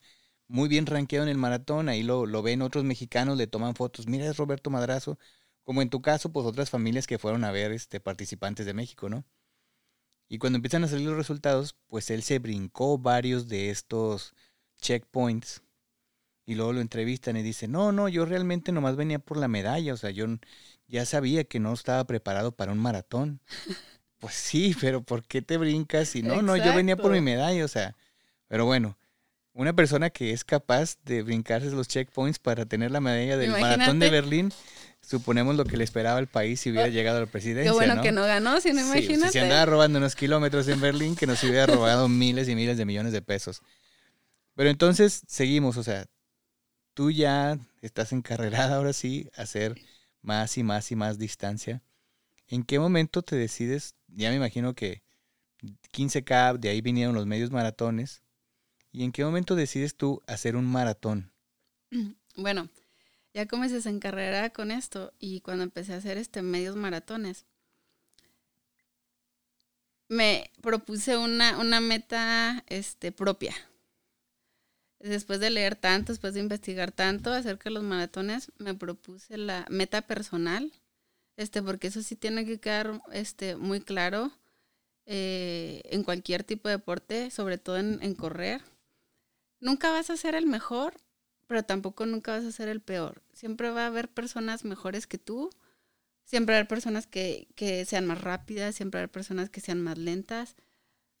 muy bien rankeado en el maratón, ahí lo, lo ven otros mexicanos, le toman fotos, mira es Roberto Madrazo, como en tu caso, pues otras familias que fueron a ver este participantes de México, ¿no? Y cuando empiezan a salir los resultados, pues él se brincó varios de estos checkpoints y luego lo entrevistan y dice, no, no, yo realmente nomás venía por la medalla, o sea, yo ya sabía que no estaba preparado para un maratón. Pues sí, pero ¿por qué te brincas? Y no, no, yo venía por mi medalla, o sea, pero bueno, una persona que es capaz de brincarse los checkpoints para tener la medalla del maratón de Berlín, suponemos lo que le esperaba al país si hubiera ah, llegado a la presidencia. Qué bueno que no ganó, si no imagínate. Si se andaba robando unos kilómetros en Berlín, que nos hubiera robado miles y miles de millones de pesos. Pero entonces seguimos, o sea, tú ya estás encarrerada ahora sí a hacer más y más y más distancia. ¿En qué momento te decides? Ya me imagino que 15K, de ahí vinieron los medios maratones. ¿Y en qué momento decides tú hacer un maratón? Bueno, ya comencé a encarrerar con esto y cuando empecé a hacer este medios maratones, me propuse una, una meta este, propia después de leer tanto, después de investigar tanto acerca de los maratones, me propuse la meta personal, este, porque eso sí tiene que quedar este, muy claro eh, en cualquier tipo de deporte, sobre todo en, correr. Nunca vas a ser el mejor, pero tampoco nunca vas a ser el peor. Siempre va a haber personas mejores que tú, siempre va a haber personas que, que sean más rápidas, siempre va a haber personas que sean más lentas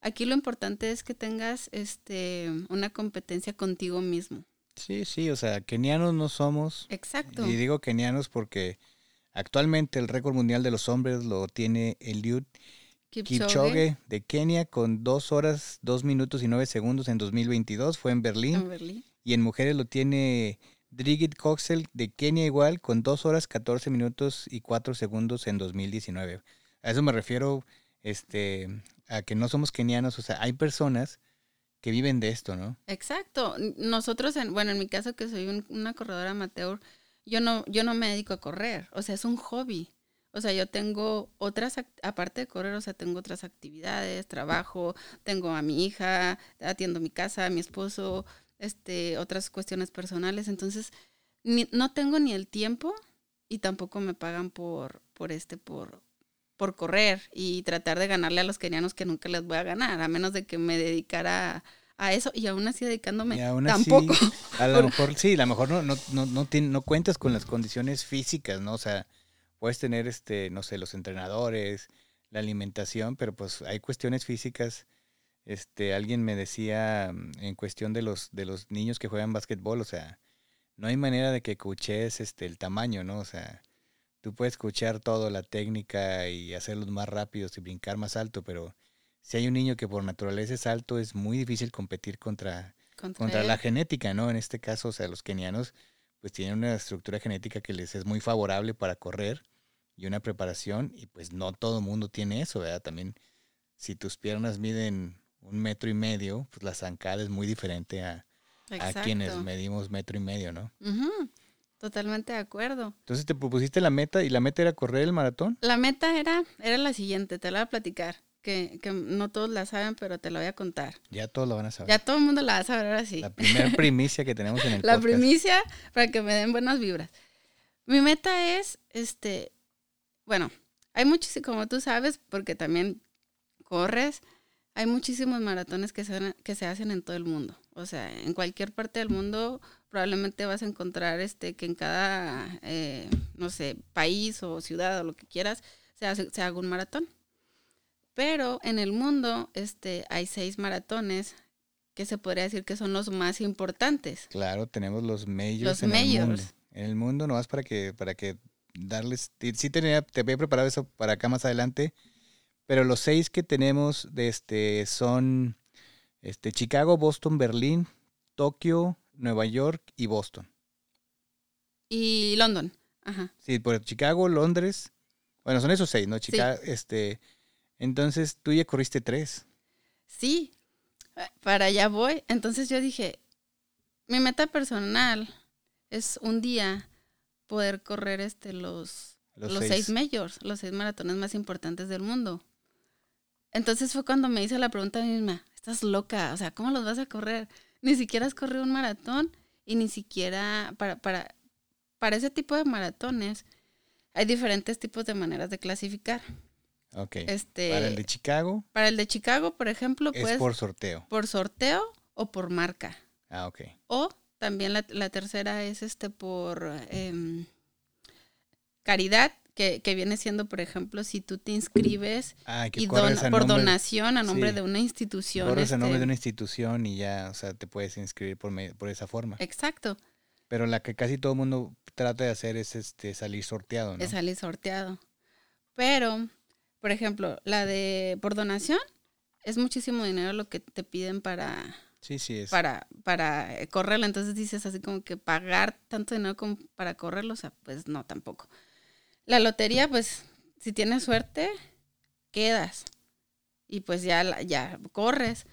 Aquí lo importante es que tengas este una competencia contigo mismo. Sí, sí, o sea, kenianos no somos. Exacto. Y digo kenianos porque actualmente el récord mundial de los hombres lo tiene Eliud Kipchoge. de Kenia con dos horas, dos minutos y nueve segundos en 2022. Fue en Berlín. En Berlín. Y en mujeres lo tiene Drigit Coxel de Kenia igual con dos horas, 14 minutos y cuatro segundos en 2019. A eso me refiero este, a que no somos kenianos, o sea, hay personas que viven de esto, ¿no? Exacto. Nosotros, en, bueno, en mi caso que soy una corredora amateur, yo no, yo no me dedico a correr, o sea, es un hobby. O sea, yo tengo otras, aparte de correr, o sea, tengo otras actividades, trabajo, tengo a mi hija, atiendo mi casa, a mi esposo, este, otras cuestiones personales. Entonces, no tengo ni el tiempo y tampoco me pagan por, por este, por, por correr y tratar de ganarle a los kenianos que nunca les voy a ganar, a menos de que me dedicara a eso y aún así dedicándome tampoco. a lo mejor sí, a lo mejor no, no, no, no, no cuentas con las condiciones físicas, ¿no? O sea, puedes tener, este, no sé, los entrenadores, la alimentación, pero pues hay cuestiones físicas. Este, alguien me decía mm, en cuestión de los, de los niños que juegan básquetbol, o sea, no hay manera de que escuches este, el tamaño, ¿no? O sea, tú puedes escuchar todo, la técnica y hacerlos más rápidos y brincar más alto, pero si hay un niño que por naturaleza es alto, es muy difícil competir contra, contra, la genética, ¿no? En este caso, o sea, los kenianos pues tienen una estructura genética que les es muy favorable para correr y una preparación y pues no todo el mundo tiene eso, ¿verdad? También si tus piernas miden un metro y medio, pues la zancada es muy diferente a, a quienes medimos metro y medio, ¿no? Totalmente de acuerdo. Entonces te propusiste la meta y la meta era correr el maratón. La meta era, era la siguiente, te la voy a platicar, que, que no todos la saben, pero te la voy a contar. Ya todos lo van a saber. Ya todo el mundo la va a saber ahora sí. La primera primicia que tenemos en el La primicia para que me den buenas vibras. Mi meta es, este, bueno, hay muchos, como tú sabes, porque también corres, hay muchísimos maratones que se, que se hacen en todo el mundo. O sea, en cualquier parte del mundo probablemente vas a encontrar este que en cada, eh, no sé, país o ciudad o lo que quieras, se, hace, se haga un maratón. Pero en el mundo este, hay seis maratones que se podría decir que son los más importantes. Claro, tenemos los majors Los en el mundo. En el mundo, nomás para que, para que darles, sí sí tenía, te había preparado eso para acá más adelante, pero los seis que tenemos de este son este, Chicago, Boston, Berlín, Tokio, Nueva York y Boston. Y London. Ajá. Sí, por Chicago, Londres, bueno, son esos seis, ¿no? Chicago, este, entonces tú ya corriste tres. Sí, eh, para allá voy. Entonces yo dije, mi meta personal es un día poder correr este los, Los, los, seis. seis. majors, los seis maratones más importantes del mundo. Entonces fue cuando me hice la pregunta a mí misma, estás loca, o sea, ¿cómo los vas a correr? Ni siquiera has corrido un maratón y ni siquiera para, para, para ese tipo de maratones hay diferentes tipos de maneras de clasificar. Ok. Este, Para el de Chicago para el de Chicago, por ejemplo, es pues por sorteo. por sorteo o por marca. Ah, ok. O también la, la tercera es este por em, caridad, que, que viene siendo, por ejemplo, si tú te inscribes Ah, y a por nombre- donación a nombre sí. de una institución. Corres a nombre este, de una institución y ya, o sea, te puedes inscribir por, me- por esa forma. Exacto, Pero la que casi todo el mundo trata de hacer es este salir sorteado, ¿no? es salir sorteado. Pero, por ejemplo, la de por donación es muchísimo dinero lo que te piden para, Sí, sí, es. para, para correrla. Entonces dices así como que pagar tanto dinero como para correrlo, o sea, pues no, tampoco. La lotería, pues, si tienes suerte, quedas. Y pues ya, ya corres.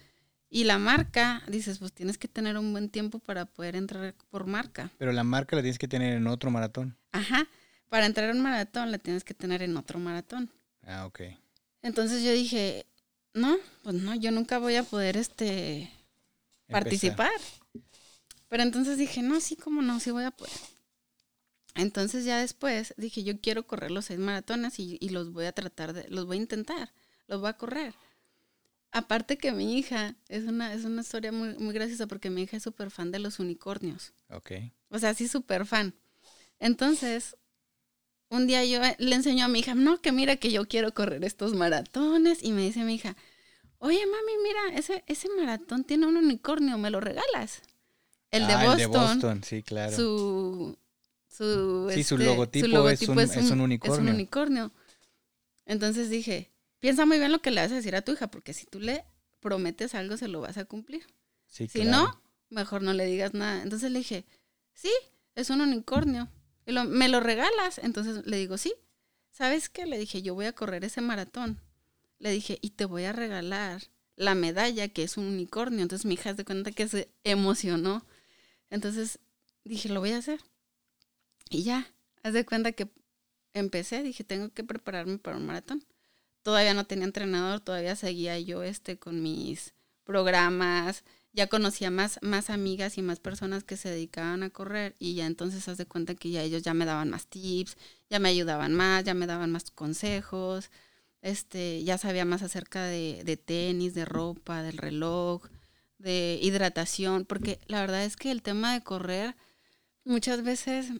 Y la marca, dices, pues tienes que tener un buen tiempo para poder entrar por marca. Pero la marca la tienes que tener en otro maratón. Ajá. Para entrar a un maratón la tienes que tener en otro maratón. Ah, ok. Entonces yo dije, no, pues no, yo nunca voy a poder este Empezar. participar. Pero entonces dije, no, sí, cómo no, sí voy a poder. Entonces ya después dije, yo quiero correr los seis maratones y, y los voy a tratar de, los voy a intentar, los voy a correr. Aparte que mi hija, es una, es una historia muy, muy graciosa porque mi hija es súper fan de los unicornios. Ok. O sea, sí, súper fan. Entonces, un día yo eh, le enseño a mi hija, no, que mira que yo quiero correr estos maratones. Y me dice mi hija, oye, mami, mira, ese, ese maratón tiene un unicornio, ¿me lo regalas? El de Ah, Boston, El de Boston, sí, claro. su, su, Sí, su este, logotipo es un- es un unicornio. unicornio. Entonces dije, piensa muy bien lo que le vas a decir a tu hija, porque si tú le prometes algo, se lo vas a cumplir. Sí, Si claro. no, mejor no le digas nada. Entonces le dije, sí, es un unicornio. Y lo- ¿Me lo regalas? Entonces le digo, sí. ¿Sabes qué? Le dije, yo voy a correr ese maratón. Le dije, y te voy a regalar la medalla que es un unicornio. Entonces mi hija se cuenta que se emocionó. Entonces dije, lo voy a hacer. Y ya, haz de cuenta que empecé, dije, tengo que prepararme para un maratón. Todavía no tenía entrenador, todavía seguía yo este con mis programas, ya conocía más, más amigas y más personas que se dedicaban a correr y ya entonces haz de cuenta que ya ellos ya me daban más tips, ya me ayudaban más, ya me daban más consejos, este, ya sabía más acerca de, de tenis, de ropa, del reloj, de hidratación, porque la verdad es que el tema de correr muchas veces,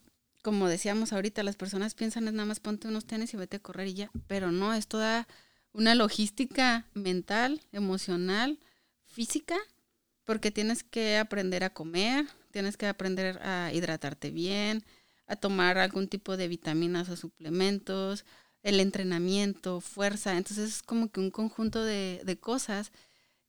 como decíamos ahorita, las personas piensan es nada más ponte unos tenis y vete a correr y ya, pero no, es toda una logística mental, emocional, física, porque tienes que aprender a comer, tienes que aprender a hidratarte bien, a tomar algún tipo de vitaminas o suplementos, el entrenamiento, fuerza. Entonces es como que un conjunto de, de cosas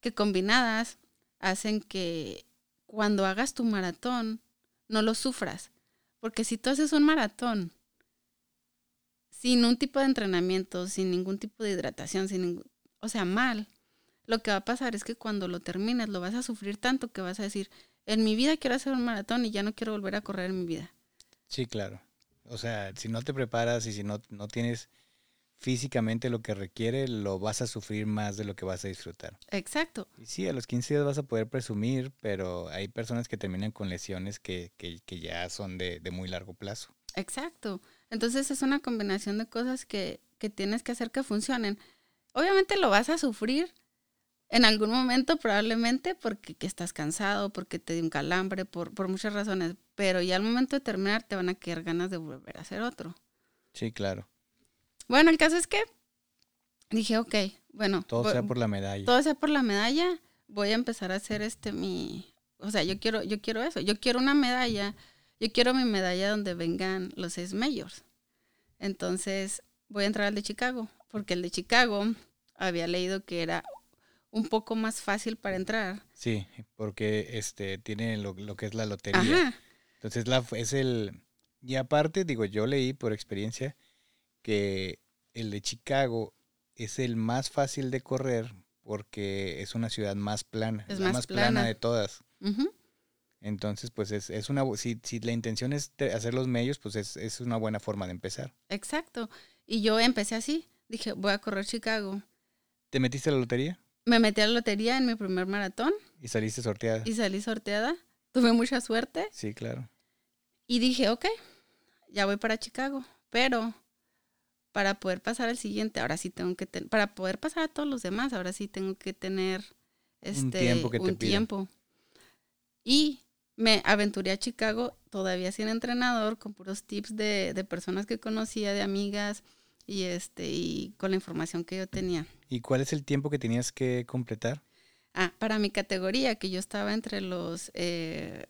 que combinadas hacen que cuando hagas tu maratón no lo sufras. Porque si tú haces un maratón sin un tipo de entrenamiento, sin ningún tipo de hidratación, sin ningún, o sea, mal, lo que va a pasar es que cuando lo termines lo vas a sufrir tanto que vas a decir, en mi vida quiero hacer un maratón y ya no quiero volver a correr en mi vida. Sí, claro. O sea, si no te preparas y si no, no tienes físicamente lo que requiere, lo vas a sufrir más de lo que vas a disfrutar. Exacto. Y sí, a los 15 días vas a poder presumir, pero hay personas que terminan con lesiones que, que, que ya son de, de muy largo plazo. Exacto. Entonces es una combinación de cosas que, que tienes que hacer que funcionen. Obviamente lo vas a sufrir, En algún momento probablemente porque que estás cansado, porque te dio un calambre, por, por muchas razones, pero ya al momento de terminar te van a quedar ganas de volver a hacer otro. Sí, claro. Bueno, el caso es que dije, ok, bueno. Todo voy- sea por la medalla. todo sea por la medalla, voy a empezar a hacer este mi, o sea, yo quiero, yo quiero eso, yo quiero una medalla, yo quiero mi medalla donde vengan los seis majors. Entonces voy a entrar al de Chicago, porque el de Chicago había leído que era un poco más fácil para entrar. Sí, porque este tiene lo, lo que es la lotería. Ajá, Entonces la, es el... Y aparte, digo, yo leí por experiencia que el de Chicago es el más fácil de correr porque es una ciudad más plana. Es la más más plana. plana. de todas. Entonces, pues es, es una... Si, si la intención es hacer los medios, pues es, es una buena forma de empezar. exacto. Y yo empecé así, dije, voy a correr Chicago. ¿Te metiste a la lotería? Me metí a la lotería en mi primer maratón Y saliste sorteada. y salí sorteada. Tuve mucha suerte. Sí, claro. Y dije, ok, ya voy para Chicago, pero para poder pasar al siguiente, ahora sí tengo que tener, para poder pasar a todos los demás, ahora sí tengo que tener este, tiempo que te un tiempo. Y me aventuré a Chicago todavía sin entrenador, con puros tips de, de personas que conocía, de amigas, y este, y con la información que yo tenía. ¿Y cuál es el tiempo que tenías que completar? Ah, para mi categoría, que yo estaba entre los eh,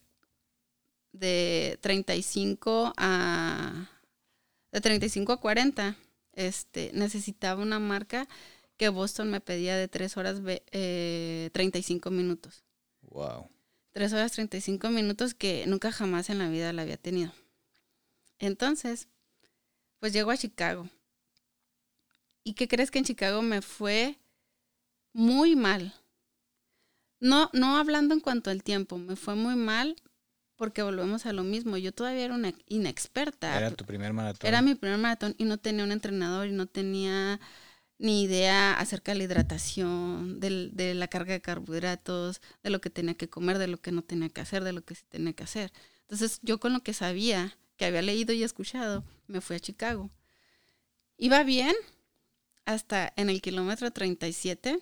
de 35 a de 35 a 40, este, necesitaba una marca que Boston me pedía de 3 horas ve- eh, 35 minutos. Wow. 3 horas 35 minutos que nunca jamás en la vida la había tenido. Entonces, pues llego a Chicago. ¿Y qué crees que en Chicago me fue muy mal? No, no hablando en cuanto al tiempo, me fue muy mal porque volvemos a lo mismo. Yo todavía era una inexperta. Era tu primer maratón. Era mi primer maratón y no tenía un entrenador y no tenía ni idea acerca de la hidratación, de la carga de carbohidratos, de lo que tenía que comer, de lo que no tenía que hacer, de lo que sí tenía que hacer. Entonces yo con lo que sabía, que había leído y escuchado, me fui a Chicago. Iba bien hasta en el kilómetro 37.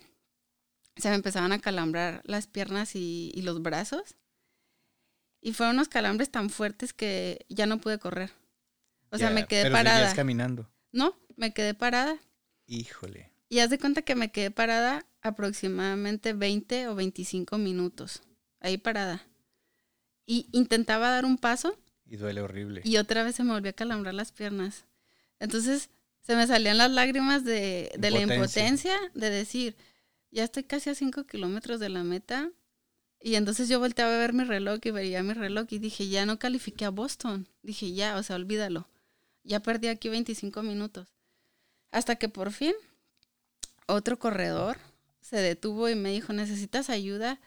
Se me empezaban a calambrar las piernas y, y los brazos. Y fueron unos calambres tan fuertes que ya no pude correr. O sea, me quedé pero parada. caminando. No, me quedé parada. Híjole. Y haz de cuenta que me quedé parada aproximadamente 20 o 25 minutos. Ahí parada. Y intentaba dar un paso Y duele horrible. y otra vez se me volvió a calambrar las piernas. Entonces se me salían las lágrimas de, de la Impotencia. impotencia de decir, ya estoy casi a 5 kilómetros de la meta. Y entonces yo volteaba a ver mi reloj y veía mi reloj y dije, ya no califiqué a Boston. Dije, ya, o sea, olvídalo. Ya perdí aquí 25 minutos. Hasta que por fin otro corredor se detuvo y me dijo, ¿necesitas ayuda?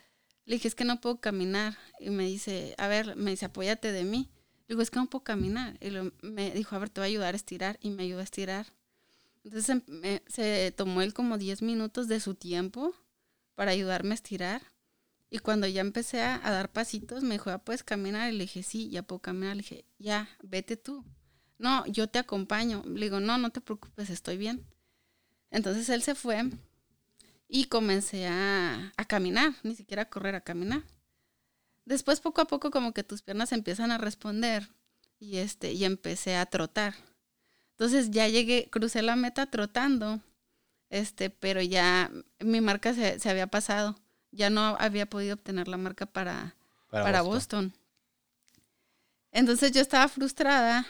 Le dije, es que no puedo caminar. Y me dice, a ver, me dice, apóyate de mí. Le digo, es que no puedo caminar. Y me dijo, a ver, te voy a ayudar a estirar. Y me ayudó a estirar. Entonces em- me- se tomó él como 10 minutos de su tiempo para ayudarme a estirar. Y cuando ya empecé a, dar pasitos, me dijo, ¿ya puedes caminar? Y le dije, sí, ya puedo caminar. Le dije, ya, vete tú. No, yo te acompaño. Le digo, no, no te preocupes, estoy bien. Entonces él se fue y comencé a, a caminar, ni siquiera a correr, a caminar. Después poco a poco como que tus piernas empiezan a responder y este y empecé a trotar. Entonces ya llegué, crucé la meta trotando, este, pero ya mi marca se, se había pasado. Ya no había podido obtener la marca para, para, Boston. Entonces yo estaba frustrada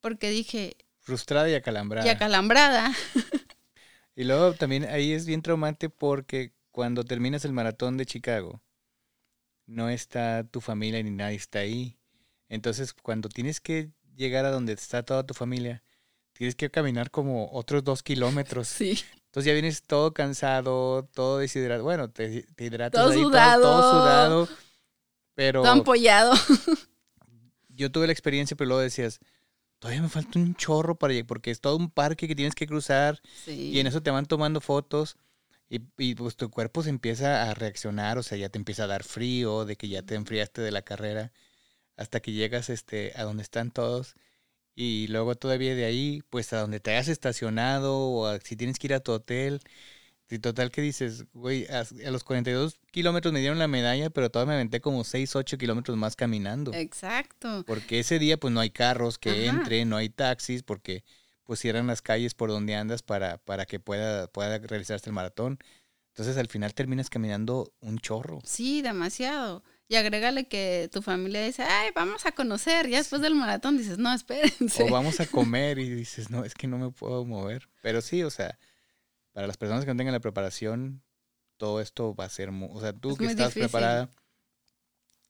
porque dije, Frustrada y acalambrada. y acalambrada. Y luego también ahí es bien traumante porque cuando terminas el maratón de Chicago, no está tu familia ni nadie está ahí. Entonces, cuando tienes que llegar a donde está toda tu familia, tienes que caminar como otros dos kilómetros. Sí. Entonces ya vienes todo cansado, todo deshidratado. Bueno, te, te hidratas Todo ahí, sudado. todo sudado. Pero Todo ampollado. yo tuve la experiencia, pero luego decías, todavía me falta un chorro para llegar, porque es todo un parque que tienes que cruzar. Sí. Y en eso te van tomando fotos y, y, pues tu cuerpo se empieza a reaccionar, o sea, ya te empieza a dar frío, de que ya te enfriaste de la carrera, hasta que llegas este, a donde están todos. Y luego todavía de ahí, pues a donde te hayas estacionado o a- si tienes que ir a tu hotel, Y total que dices, güey, a, a los 42 kilómetros me dieron la medalla, pero todavía me aventé como 6, 8 kilómetros más caminando. Exacto. Porque ese día pues no hay carros que Ajá. entren, no hay taxis, porque pues cierran las calles por donde andas para, para que pueda, pueda realizarse el maratón. Entonces al final terminas caminando un chorro. Sí, demasiado. Y agrégale que tu familia dice, ay, vamos a conocer. Ya después del maratón dices, no, espérense. O vamos a comer y dices, no, es que no me puedo mover. Pero sí, o sea, para las personas que no tengan la preparación, todo esto va a ser, mu- o sea, tú Es que muy estás difícil. preparada,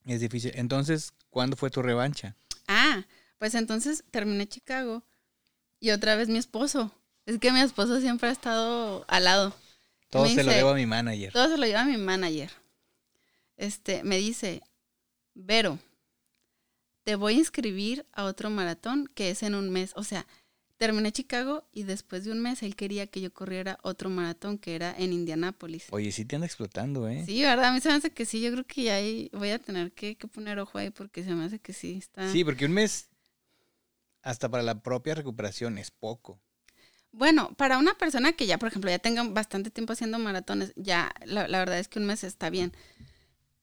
es difícil. Entonces, ¿cuándo fue tu revancha? Ah, pues entonces terminé Chicago y otra vez mi esposo. Es que mi esposo siempre ha estado al lado. Todo Me se lo debo a mi manager. Todo se lo lleva mi manager. Este, me dice, Vero, te voy a inscribir a otro maratón que es en un mes. O sea, terminé Chicago y después de un mes él quería que yo corriera otro maratón que era en Indianápolis. Oye, sí te anda explotando, ¿eh? Sí, ¿verdad? A mí se me hace que sí. Yo creo que ya ahí voy a tener que, que poner ojo ahí porque se me hace que sí está. Sí, porque un mes, hasta para la propia recuperación, es poco. Bueno, para una persona que ya, por ejemplo, ya tenga bastante tiempo haciendo maratones, ya la, la verdad es que un mes está bien.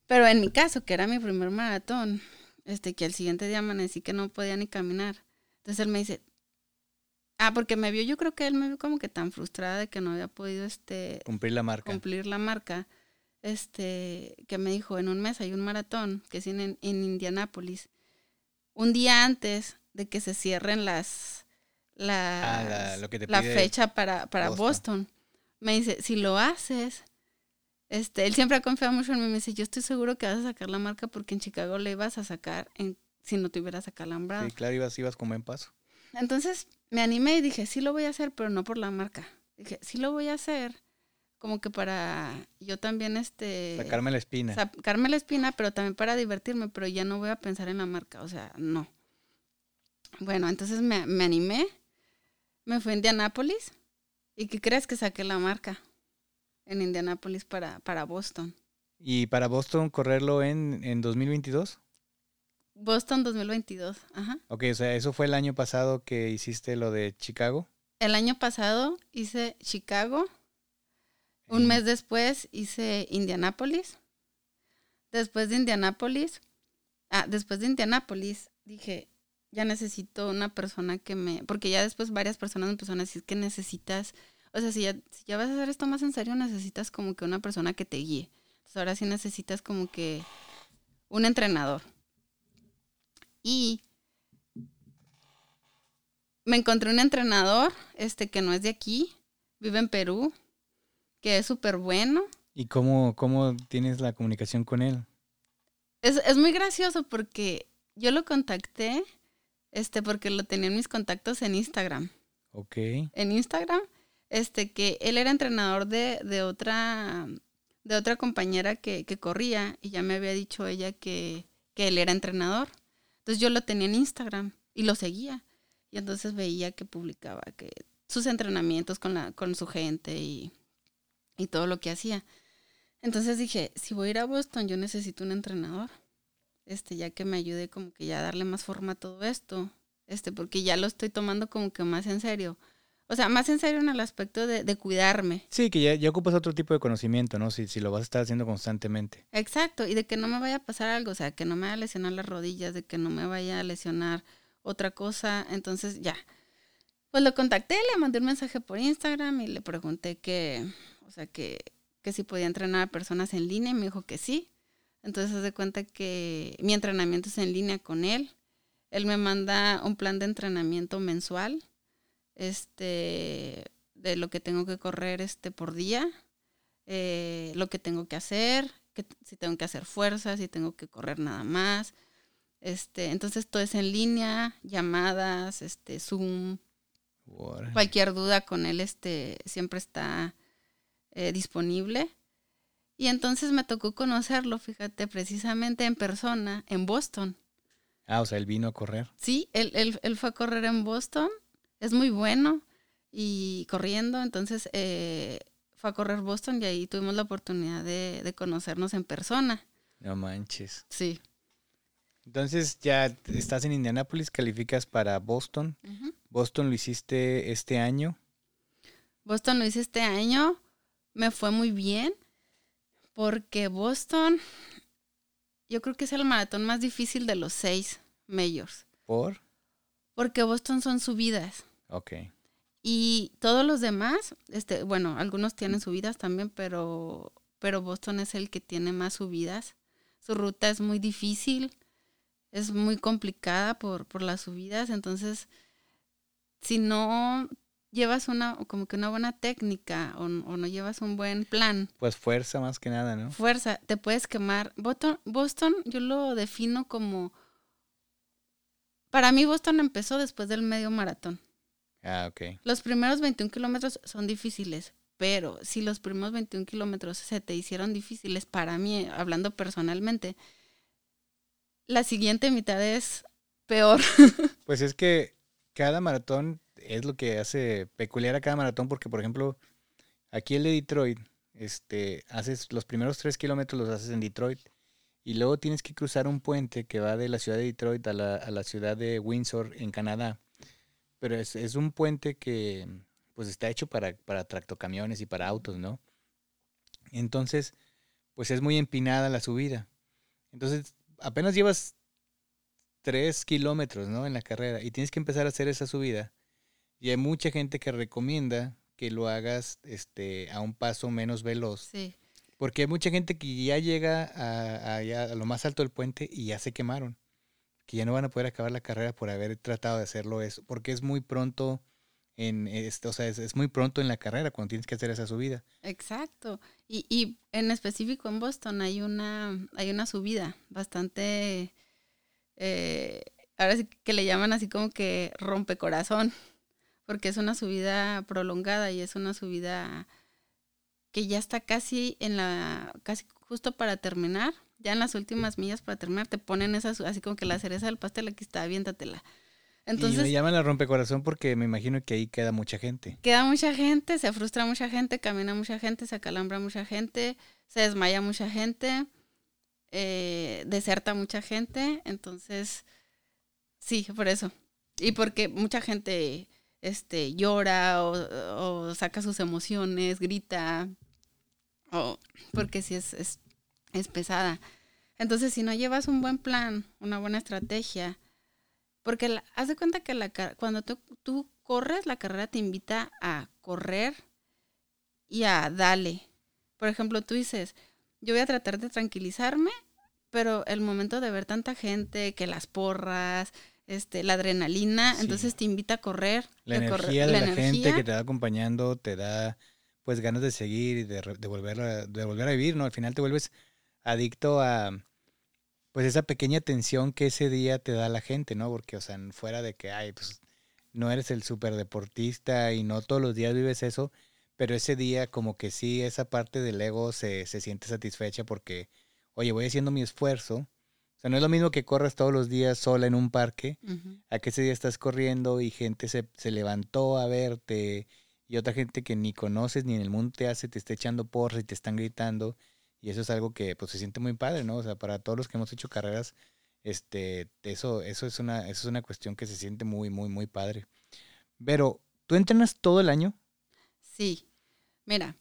Pero en mi caso, que era mi primer maratón, este, que al siguiente día amanecí que no podía ni caminar. Entonces él me dice, ah, porque me vio, yo creo que él me vio como que tan frustrada de que no había podido, este, Cumplir la marca. cumplir la marca, este, que me dijo, en un mes hay un maratón, que es en, en Indianápolis, un día antes de que se cierren las, las Ah, la- lo que te la pide fecha para, para Boston. Boston. Me dice, si lo haces, este, él siempre ha confiado mucho en mí, me dice, yo estoy seguro que vas a sacar la marca porque en Chicago le ibas a sacar en, si no te hubieras acalambrado. Sí, claro, ibas, ibas con buen paso. Entonces me animé y dije, sí lo voy a hacer, pero no por la marca. Dije, sí lo voy a hacer, como que para yo también, este, Sacarme la espina. sacarme la espina, pero también para divertirme, pero ya no voy a pensar en la marca, o sea, no. Bueno, entonces me, me animé, me fui a Indianápolis, ¿y qué crees que saqué la marca en Indianápolis para, para Boston? ¿Y para Boston correrlo en, en 2022? Boston 2022, ajá. Ok, o sea, eso fue el año pasado que hiciste lo de Chicago. El año pasado hice Chicago, un mes después hice Indianápolis, después de Indianápolis, ah, después de Indianápolis dije, ya necesito una persona que me, porque ya después varias personas me empezaron a decir que necesitas, o sea, si ya, si ya vas a hacer esto más en serio, necesitas como que una persona que te guíe. Entonces ahora sí necesitas como que un entrenador. Y me encontré un entrenador, este, que no es de aquí, vive en Perú, que es súper bueno. ¿Y cómo, cómo tienes la comunicación con él? Es, es muy gracioso porque yo lo contacté, este, porque lo tenía en mis contactos en Instagram. Ok. En Instagram, este, que él era entrenador de, de otra, de otra compañera que, que corría y ya me había dicho ella que, que él era entrenador. Entonces yo lo tenía en Instagram y lo seguía. Y entonces veía que publicaba que sus entrenamientos con, la, con su gente y, y todo lo que hacía. Entonces dije, si voy a ir a Boston, yo necesito un entrenador. Este, ya que me ayude como que ya darle más forma a todo esto. Este, porque ya lo estoy tomando como que más en serio. O sea, más en serio en el aspecto de, de cuidarme. Sí, que ya, ya ocupas otro tipo de conocimiento, ¿no? Si, si lo vas a estar haciendo constantemente. Exacto, y de que no me vaya a pasar algo, o sea, que no me vaya a lesionar las rodillas, de que no me vaya a lesionar otra cosa, entonces ya. Pues lo contacté, le mandé un mensaje por Instagram y le pregunté que, o sea, que, que si podía entrenar a personas en línea y me dijo que sí. Entonces se de cuenta que mi entrenamiento es en línea con él. Él me manda un plan de entrenamiento mensual, este, de lo que tengo que correr este por día, eh, lo que tengo que hacer, que, si tengo que hacer fuerza, si tengo que correr nada más. Este, entonces todo es en línea, llamadas, este, Zoom, cualquier duda con él este, siempre está eh, disponible. Y entonces me tocó conocerlo, fíjate, precisamente en persona, en Boston. Ah, o sea, él vino a correr. Sí, él, él, él fue a correr en Boston, es muy bueno y corriendo, entonces eh, fue a correr Boston y ahí tuvimos la oportunidad de, de conocernos en persona. No manches. Sí. Entonces ya estás en Indianápolis, calificas para Boston. Boston lo hiciste este año. Boston lo hice este año. me fue muy bien porque Boston, yo creo que es el maratón más difícil de los seis majors. ¿Por? Porque Boston son subidas. Ok. Y todos los demás, este, bueno, algunos tienen subidas también, pero, pero Boston es el que tiene más subidas. Su ruta es muy difícil, es muy complicada por, por las subidas, entonces si no llevas una, como que una buena técnica o, o, no llevas un buen plan. Pues fuerza más que nada, ¿no? Fuerza, te puedes quemar. Boston, Boston yo lo defino como... Para mí Boston empezó después del medio maratón. Ah, ok. Los primeros 21 kilómetros son difíciles, pero si los primeros 21 kilómetros se te hicieron difíciles para mí, hablando personalmente, la siguiente mitad es peor. Pues es que cada maratón es lo que hace peculiar a cada maratón, porque por ejemplo, aquí el de Detroit, este, haces los primeros tres kilómetros los haces en Detroit y luego tienes que cruzar un puente que va de la ciudad de Detroit a la, a la ciudad de Windsor en Canadá. Pero es, es, un puente que pues está hecho para, para tractocamiones y para autos, ¿no? Entonces, pues es muy empinada la subida. Entonces, apenas llevas tres kilómetros, ¿no? En la carrera y tienes que empezar a hacer esa subida. Y hay mucha gente que recomienda que lo hagas este, a un paso menos veloz. Sí. Porque hay mucha gente que ya llega a, lo más alto del puente y ya se quemaron. Que ya no van a poder acabar la carrera por haber tratado de hacerlo eso. Porque es muy pronto en esto, o sea, es, es, muy pronto en la carrera cuando tienes que hacer esa subida. Exacto. Y, y en específico en Boston hay una, hay una subida bastante eh, ahora sí que le llaman así como que rompecorazón porque es una subida prolongada y es una subida que ya está casi en la, casi justo para terminar, ya en las últimas millas para terminar, te ponen esa, así como que la cereza del pastel, aquí está, aviéntatela. Entonces, y me llaman la rompecorazón porque me imagino que ahí queda mucha gente. Queda mucha gente, se frustra mucha gente, camina mucha gente, se acalambra mucha gente, se desmaya mucha gente, eh, deserta mucha gente, entonces, sí, por eso. Y porque mucha gente este, llora o, o, saca sus emociones, grita, o porque sí es, es, es, pesada. Entonces, si no llevas un buen plan, una buena estrategia, porque la, haz de cuenta que la, cuando tú, tú corres, la carrera te invita a correr y a darle. Por ejemplo, tú dices, yo voy a tratar de tranquilizarme, pero el momento de ver tanta gente, que las porras, este, la adrenalina, sí. entonces te invita a correr. La energía correr, de la, la energía. gente que te va acompañando te da pues ganas de seguir y de, de, volver a, de volver a vivir, ¿no? Al final te vuelves adicto a pues esa pequeña tensión que ese día te da la gente, ¿no? Porque, o sea, fuera de que, ay, pues no eres el super deportista y no todos los días vives eso, pero ese día como que sí, esa parte del ego se, se siente satisfecha porque, oye, voy haciendo mi esfuerzo, o sea, no es lo mismo que corras todos los días sola en un parque, uh -huh. a que ese día estás corriendo y gente se, se, levantó a verte y otra gente que ni conoces ni en el mundo te hace, te está echando porras y te están gritando. Y eso es algo que pues se siente muy padre, ¿no? O sea, para todos los que hemos hecho carreras, este, eso, eso es una, eso es una cuestión que se siente muy, muy, muy padre. Pero, ¿tú entrenas todo el año? Sí. Mira,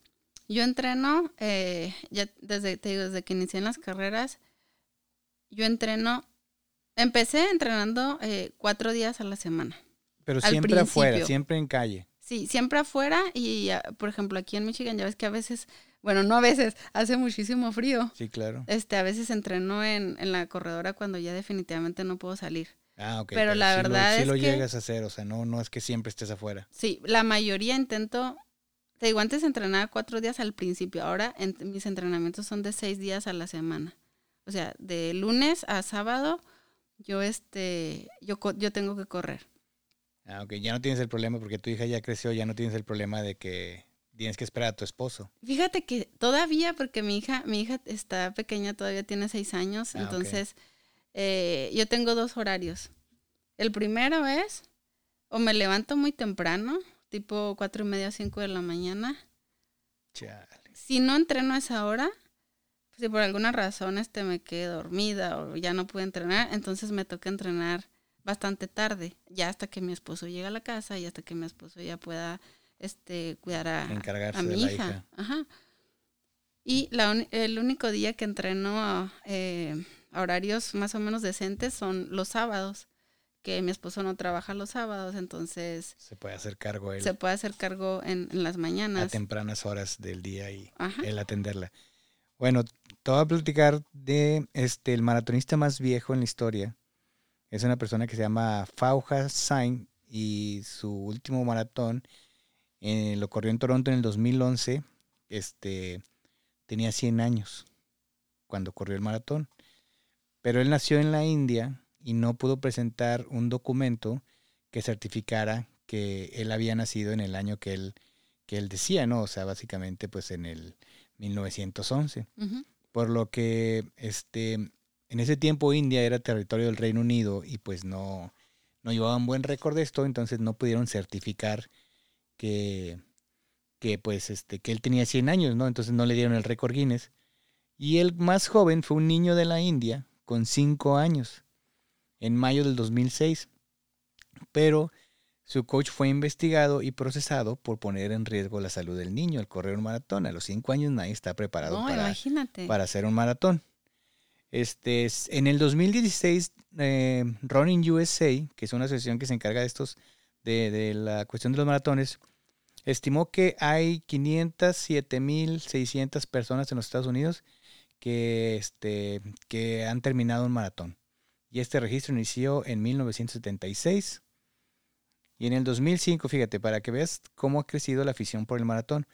yo entreno, eh, ya desde, te digo, desde que inicié en las carreras, yo entreno, empecé entrenando eh, cuatro días a la semana. Pero siempre afuera, siempre en calle. Sí, siempre afuera y, por ejemplo, aquí en Michigan ya ves que a veces, bueno, no a veces, hace muchísimo frío. Sí, claro. Este, a veces entreno en, en la corredora cuando ya definitivamente no puedo salir. Ah, ok. Pero, pero la verdad lo, es sí lo que... llegas a hacer, o sea, no, no es que siempre estés afuera. Sí, la mayoría intento... Te digo, antes entrenaba cuatro días al principio, ahora en, mis entrenamientos son de seis días a la semana. O sea, de lunes a sábado, yo, este, yo, yo tengo que correr. Ah, ok, ya no tienes el problema porque tu hija ya creció, ya no tienes el problema de que tienes que esperar a tu esposo. Fíjate que todavía, porque mi hija, mi hija está pequeña, todavía tiene seis años, Ah, entonces eh, yo tengo dos horarios. El primero es, o me levanto muy temprano, tipo cuatro y media, cinco de la mañana. Chale. Si no entreno a esa hora, si por alguna razón este me quedé dormida o ya no pude entrenar, entonces me toca entrenar bastante tarde, ya hasta que mi esposo llegue a la casa y hasta que mi esposo ya pueda este cuidar a, Encargarse a mi de la hija. hija. Ajá. Y la el único día que entreno eh, a horarios más o menos decentes son los sábados, que mi esposo no trabaja los sábados, entonces... Se puede hacer cargo él. Se puede hacer cargo en, las mañanas. A tempranas horas del día y él atenderla. Bueno, te voy a platicar de este, el maratonista más viejo en la historia. Es una persona que se llama Fauja Sain y su último maratón eh, lo corrió en Toronto en el 2011. Este, tenía 100 años cuando corrió el maratón. Pero él nació en la India y no pudo presentar un documento que certificara que él había nacido en el año que él, que él decía, ¿no? O sea, básicamente pues en el 1911. Por lo que este, en ese tiempo India era territorio del Reino Unido y pues no, no llevaban buen récord de esto, entonces no pudieron certificar que, que pues este, que él tenía 100 años, ¿no? Entonces no le dieron el récord Guinness. Y el más joven fue un niño de la India con 5 años en mayo del 2006. Pero su coach fue investigado y procesado por poner en riesgo la salud del niño al correr un maratón. A los 5 años nadie está preparado para, para hacer un maratón. Este, en el 2016, eh, Running USA, que es una asociación que se encarga de estos, de, la cuestión de los maratones, estimó que hay 507.600 personas en los Estados Unidos que, este, que han terminado un maratón. Y este registro inició en 1976. Y en el 2005, fíjate, para que veas cómo ha crecido la afición por el maratón.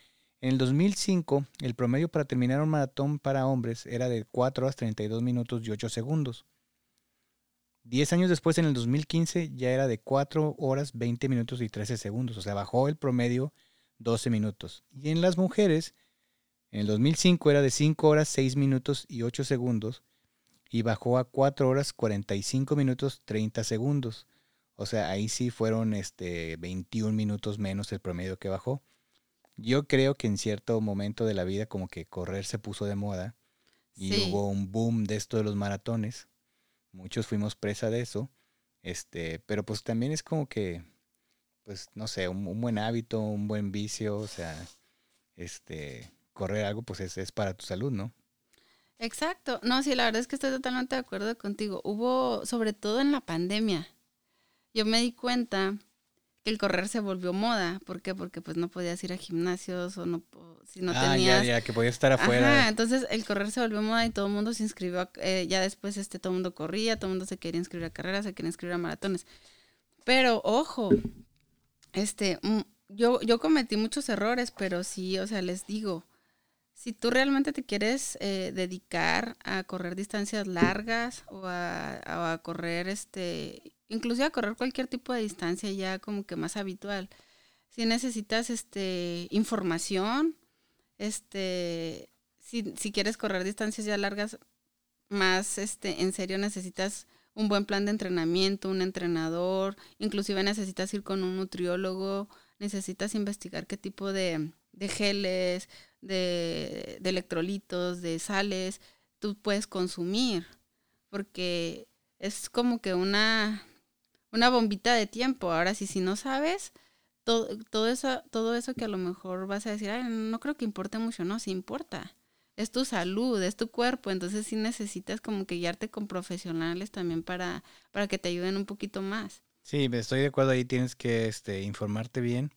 En el 2005, el promedio para terminar un maratón para hombres era de 4 horas 32 minutos y 8 segundos. Diez años después, en el 2015, ya era de 4 horas 20 minutos y 13 segundos. O sea, bajó el promedio 12 minutos. Y en las mujeres, en el 2005 era de 5 horas 6 minutos y 8 segundos y bajó a 4 horas 45 minutos 30 segundos. O sea, ahí sí fueron este 21 minutos menos el promedio que bajó. Yo creo que en cierto momento de la vida como que correr se puso de moda y hubo un boom de esto de los maratones. Muchos fuimos presa de eso. Este, pero pues también es como que pues no sé, un, buen hábito, un buen vicio, o sea, este correr algo pues es, es para tu salud, ¿no? Exacto. No, sí, la verdad es que estoy totalmente de acuerdo contigo. Hubo, sobre todo en la pandemia, yo me di cuenta el correr se volvió moda. ¿Por qué? Porque pues no podías ir a gimnasios o no, si no ah, tenías... ya, ya, que podías estar afuera. entonces el correr se volvió moda y todo el mundo se inscribió. Eh, ya después este, todo el mundo corría, todo el mundo se quería inscribir a carreras, se quería inscribir a maratones. Pero ojo, este, mm, yo, yo cometí muchos errores, pero sí, o sea, les digo, si tú realmente te quieres eh, dedicar a correr distancias largas o a, correr, este, inclusive a correr cualquier tipo de distancia ya como que más habitual, si necesitas este, información, este, si, si quieres correr distancias ya largas, más este, en serio necesitas un buen plan de entrenamiento, un entrenador, inclusive necesitas ir con un nutriólogo, necesitas investigar qué tipo de, de geles de, electrolitos, de sales, tú puedes consumir, porque es como que una, una bombita de tiempo. Ahora sí, si no sabes, todo, todo, eso, todo eso que a lo mejor vas a decir, no creo que importe mucho, no, sí importa. Es tu salud, es tu cuerpo, entonces sí necesitas como que guiarte con profesionales también para, para que te ayuden un poquito más. Sí, estoy de acuerdo ahí, tienes que este, informarte bien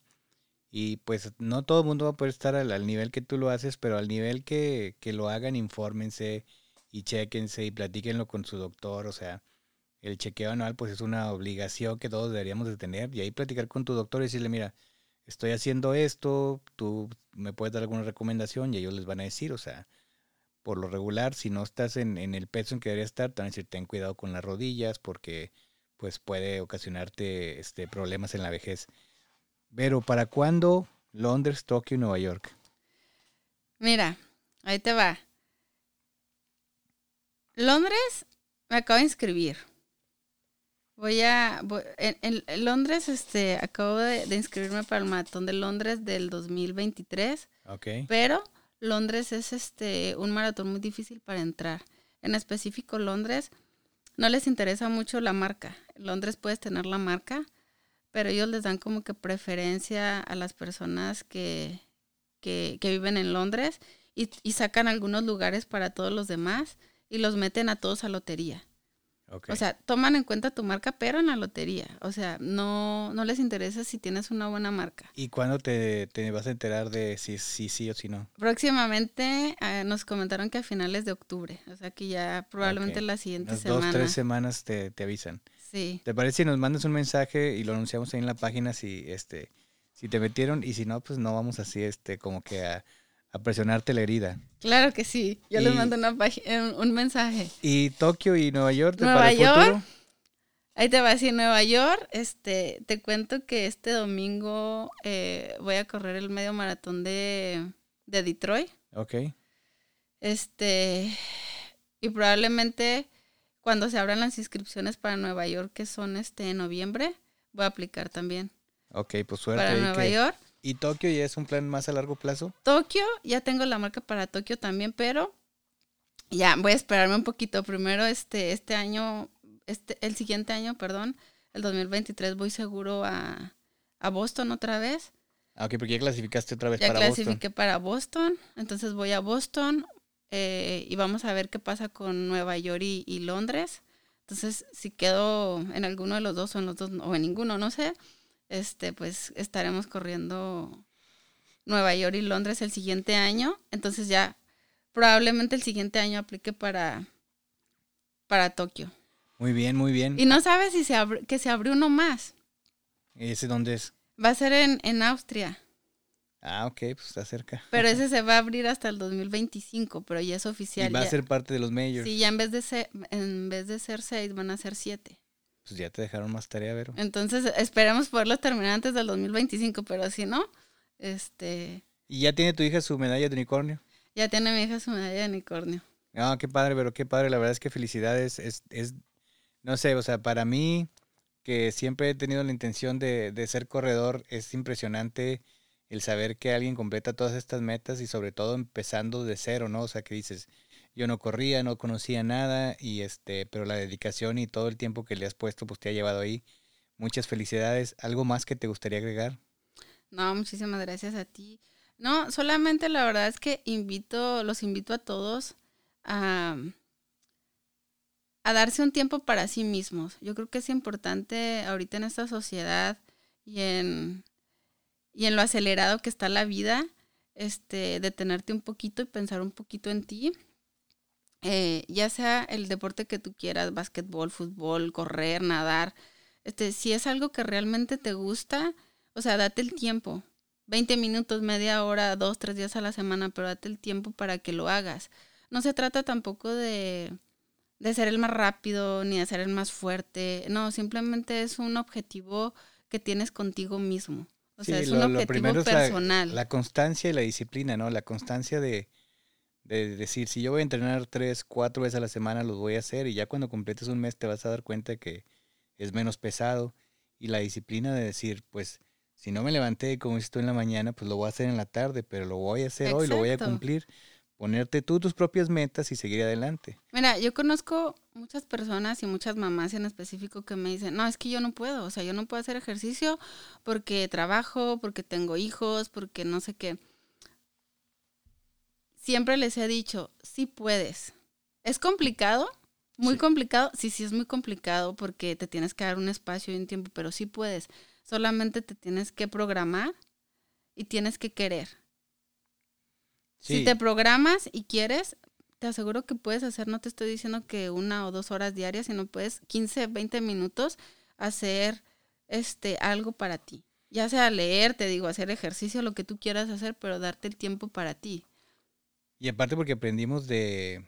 y pues no todo el mundo va a poder estar al, nivel que tú lo haces, pero al nivel que, que, lo hagan, infórmense y chequense y platíquenlo con su doctor. O sea, el chequeo anual pues es una obligación que todos deberíamos de tener. Y ahí platicar con tu doctor y decirle, mira, estoy haciendo esto, tú me puedes dar alguna recomendación y ellos les van a decir, o sea, por lo regular, si no estás en, el peso en que deberías estar, te van a decir, ten cuidado con las rodillas porque pues puede ocasionarte este, problemas en la vejez. Pero ¿para cuándo Londres, Tokio y Nueva York? Mira, ahí te va. Londres me acabo de inscribir. Voy a. en, Londres, este, acabo de, inscribirme para el maratón de Londres del 2023. Ok. Pero Londres es este un maratón muy difícil para entrar. En específico, Londres no les interesa mucho la marca. Londres puedes tener la marca, pero ellos les dan como que preferencia a las personas que, que, viven en Londres y, y sacan algunos lugares para todos los demás y los meten a todos a lotería. O sea, toman en cuenta tu marca, pero en la lotería. O sea, no, no les interesa si tienes una buena marca. ¿Y cuándo te, te vas a enterar de si sí o si no? Próximamente eh, nos comentaron que a finales de octubre. O sea, que ya probablemente Ok. la siguiente semana. dos, tres semanas te, te avisan. Sí. ¿Te parece si nos mandas un mensaje y lo anunciamos ahí en la página si este si te metieron y si no, pues no vamos así este como que a, a presionarte la herida. Claro que sí. Yo les Y- mando una un, mensaje. ¿Y Tokio y Nueva York Nueva para el York, futuro? Ahí te va a decir Nueva York. Este, te cuento que este domingo eh, voy a correr el medio maratón de, de Detroit. Ok. Este, y probablemente cuando se abran las inscripciones para Nueva York, que son este en noviembre, voy a aplicar también Ok, pues suerte. para Nueva que- York. ¿Y Tokio ya es un plan más a largo plazo? Tokio, ya tengo la marca para Tokio también, pero ya voy a esperarme un poquito. Primero este, este año, este, el siguiente año, perdón, el 2023 voy seguro a, a Boston otra vez. Ah, ok, porque ya clasificaste otra vez Ya para clasifiqué para Boston, entonces voy a Boston eh, y vamos a ver qué pasa con Nueva York y, y Londres. Entonces, si quedo en alguno de los dos o en los dos o en ninguno, no sé, este, pues estaremos corriendo Nueva York y Londres el siguiente año. Entonces ya probablemente el siguiente año aplique para, para Tokio. Muy bien, muy bien. Y no sabes si se abre, que se abrió uno más. ¿Ese dónde es? Va a ser en, en Austria. Ah, ok, pues está cerca. Pero ese se va a abrir hasta el 2025, pero ya es oficial. y va a ser parte de los majors. Sí, ya en vez de ser, en vez de ser seis, van a ser siete. Pues ya te dejaron más tarea, Vero. Entonces, esperemos poderlo terminar antes del 2025, pero si no, este, ¿Y ya tiene tu hija su medalla de unicornio? ya tiene mi hija su medalla de unicornio. Ah, qué padre, pero qué padre. La verdad es que felicidades. Es, es, no sé, o sea, para mí, que siempre he tenido la intención de, de ser corredor, es impresionante el saber que alguien completa todas estas metas y sobre todo empezando de cero, ¿no? O sea, que dices, yo no corría, no conocía nada, y este, pero la dedicación y todo el tiempo que le has puesto, pues te ha llevado ahí. Muchas felicidades. ¿Algo más que te gustaría agregar? No, muchísimas gracias a ti. No, solamente la verdad es que invito, los invito a todos a, a darse un tiempo para sí mismos. Yo creo que es importante ahorita en esta sociedad y en, y en lo acelerado que está la vida, este, detenerte un poquito y pensar un poquito en ti. Eh, ya sea el deporte que tú quieras, básquetbol, fútbol, correr, nadar, este, si es algo que realmente te gusta, o sea, date el tiempo. 20 minutos, media hora, dos, tres días a la semana, pero date el tiempo para que lo hagas. No se trata tampoco de, de ser el más rápido ni de ser el más fuerte. No, simplemente es un objetivo que tienes contigo mismo. O sea, es lo- un lo objetivo primero es la- personal. La, constancia y la disciplina, ¿no? La constancia de, de decir, si yo voy a entrenar tres, cuatro veces a la semana, los voy a hacer y ya cuando completes un mes te vas a dar cuenta que es menos pesado. Y la disciplina de decir, pues, si no me levanté como tú en la mañana, pues lo voy a hacer en la tarde, pero lo voy a hacer hoy, lo voy a cumplir. Ponerte tú tus propias metas y seguir adelante. Mira, yo conozco muchas personas y muchas mamás en específico que me dicen, no, es que yo no puedo, o sea, yo no puedo hacer ejercicio porque trabajo, porque tengo hijos, porque no sé qué. Siempre les he dicho, sí puedes. ¿Es complicado? Muy Sí. complicado. Sí, sí es muy complicado porque te tienes que dar un espacio y un tiempo, pero sí puedes. Solamente te tienes que programar y tienes que querer. Si te programas y quieres, te aseguro que puedes hacer, no te estoy diciendo que una o dos horas diarias, sino puedes 15, 20 minutos hacer este algo para ti. Ya sea leer, te digo, hacer ejercicio, lo que tú quieras hacer, pero darte el tiempo para ti. Y aparte porque aprendimos de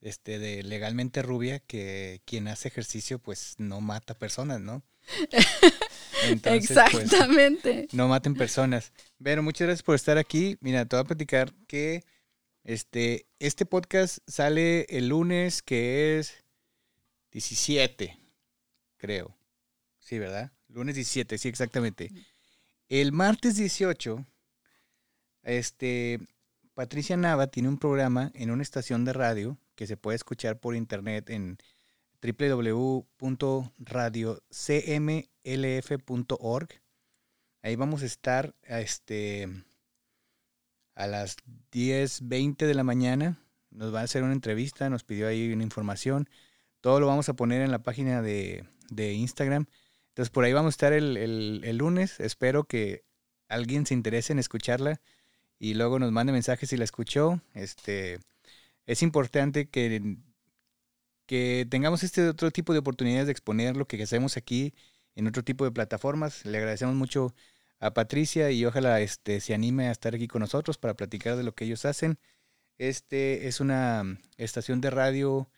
este de legalmente rubia que quien hace ejercicio pues no mata personas, ¿no? Entonces, pues, Exactamente. no maten personas. Pero muchas gracias por estar aquí. Mira, te voy a platicar que este, este podcast sale el lunes, que es 17, creo. Sí, ¿verdad? Lunes 17, sí, exactamente. El martes 18, este, Patricia Nava tiene un programa en una estación de radio que se puede escuchar por internet en www.radiocmlf.org. Ahí vamos a estar este, a las 10.20 de la mañana. Nos va a hacer una entrevista, nos pidió ahí una información. Todo lo vamos a poner en la página de, de Instagram. Entonces por ahí vamos a estar el, el, el, lunes. Espero que alguien se interese en escucharla y luego nos mande mensajes si la escuchó. Este, es importante que, que tengamos este otro tipo de oportunidades de exponer lo que hacemos aquí en otro tipo de plataformas. Le agradecemos mucho a Patricia y ojalá este, se anime a estar aquí con nosotros para platicar de lo que ellos hacen. Este es una estación de radio.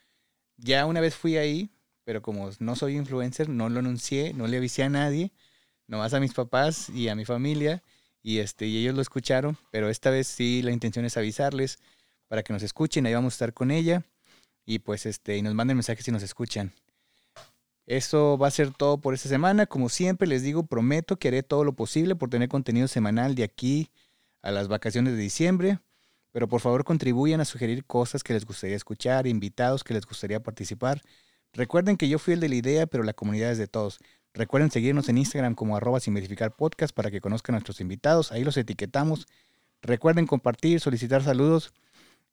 Ya una vez fui ahí, pero como no soy influencer, no lo anuncié, no le avisé a nadie, nomás a mis papás y a mi familia y este y ellos lo escucharon, pero esta vez sí la intención es avisarles para que nos escuchen, ahí vamos a estar con ella y pues este y nos manden mensajes si nos escuchan. Eso va a ser todo por esta semana. Como siempre les digo, prometo que haré todo lo posible por tener contenido semanal de aquí a las vacaciones de diciembre. Pero por favor contribuyan a sugerir cosas que les gustaría escuchar, invitados que les gustaría participar. Recuerden que yo fui el de la idea, pero la comunidad es de todos. Recuerden seguirnos en Instagram como arroba sin verificar podcast para que conozcan a nuestros invitados. Ahí los etiquetamos. Recuerden compartir, solicitar saludos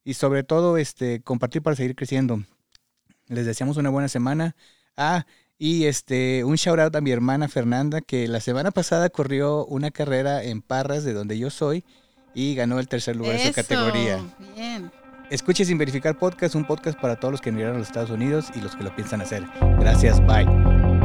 y sobre todo este, compartir para seguir creciendo. Les deseamos una buena semana. Ah, y este, un shout out a mi hermana Fernanda, que la semana pasada corrió una carrera en Parras, de donde yo soy, y ganó el tercer lugar en su categoría. Bien. Escuche sin verificar podcast, un podcast para todos los que emigraron a los Estados Unidos y los que lo piensan hacer. Gracias, bye.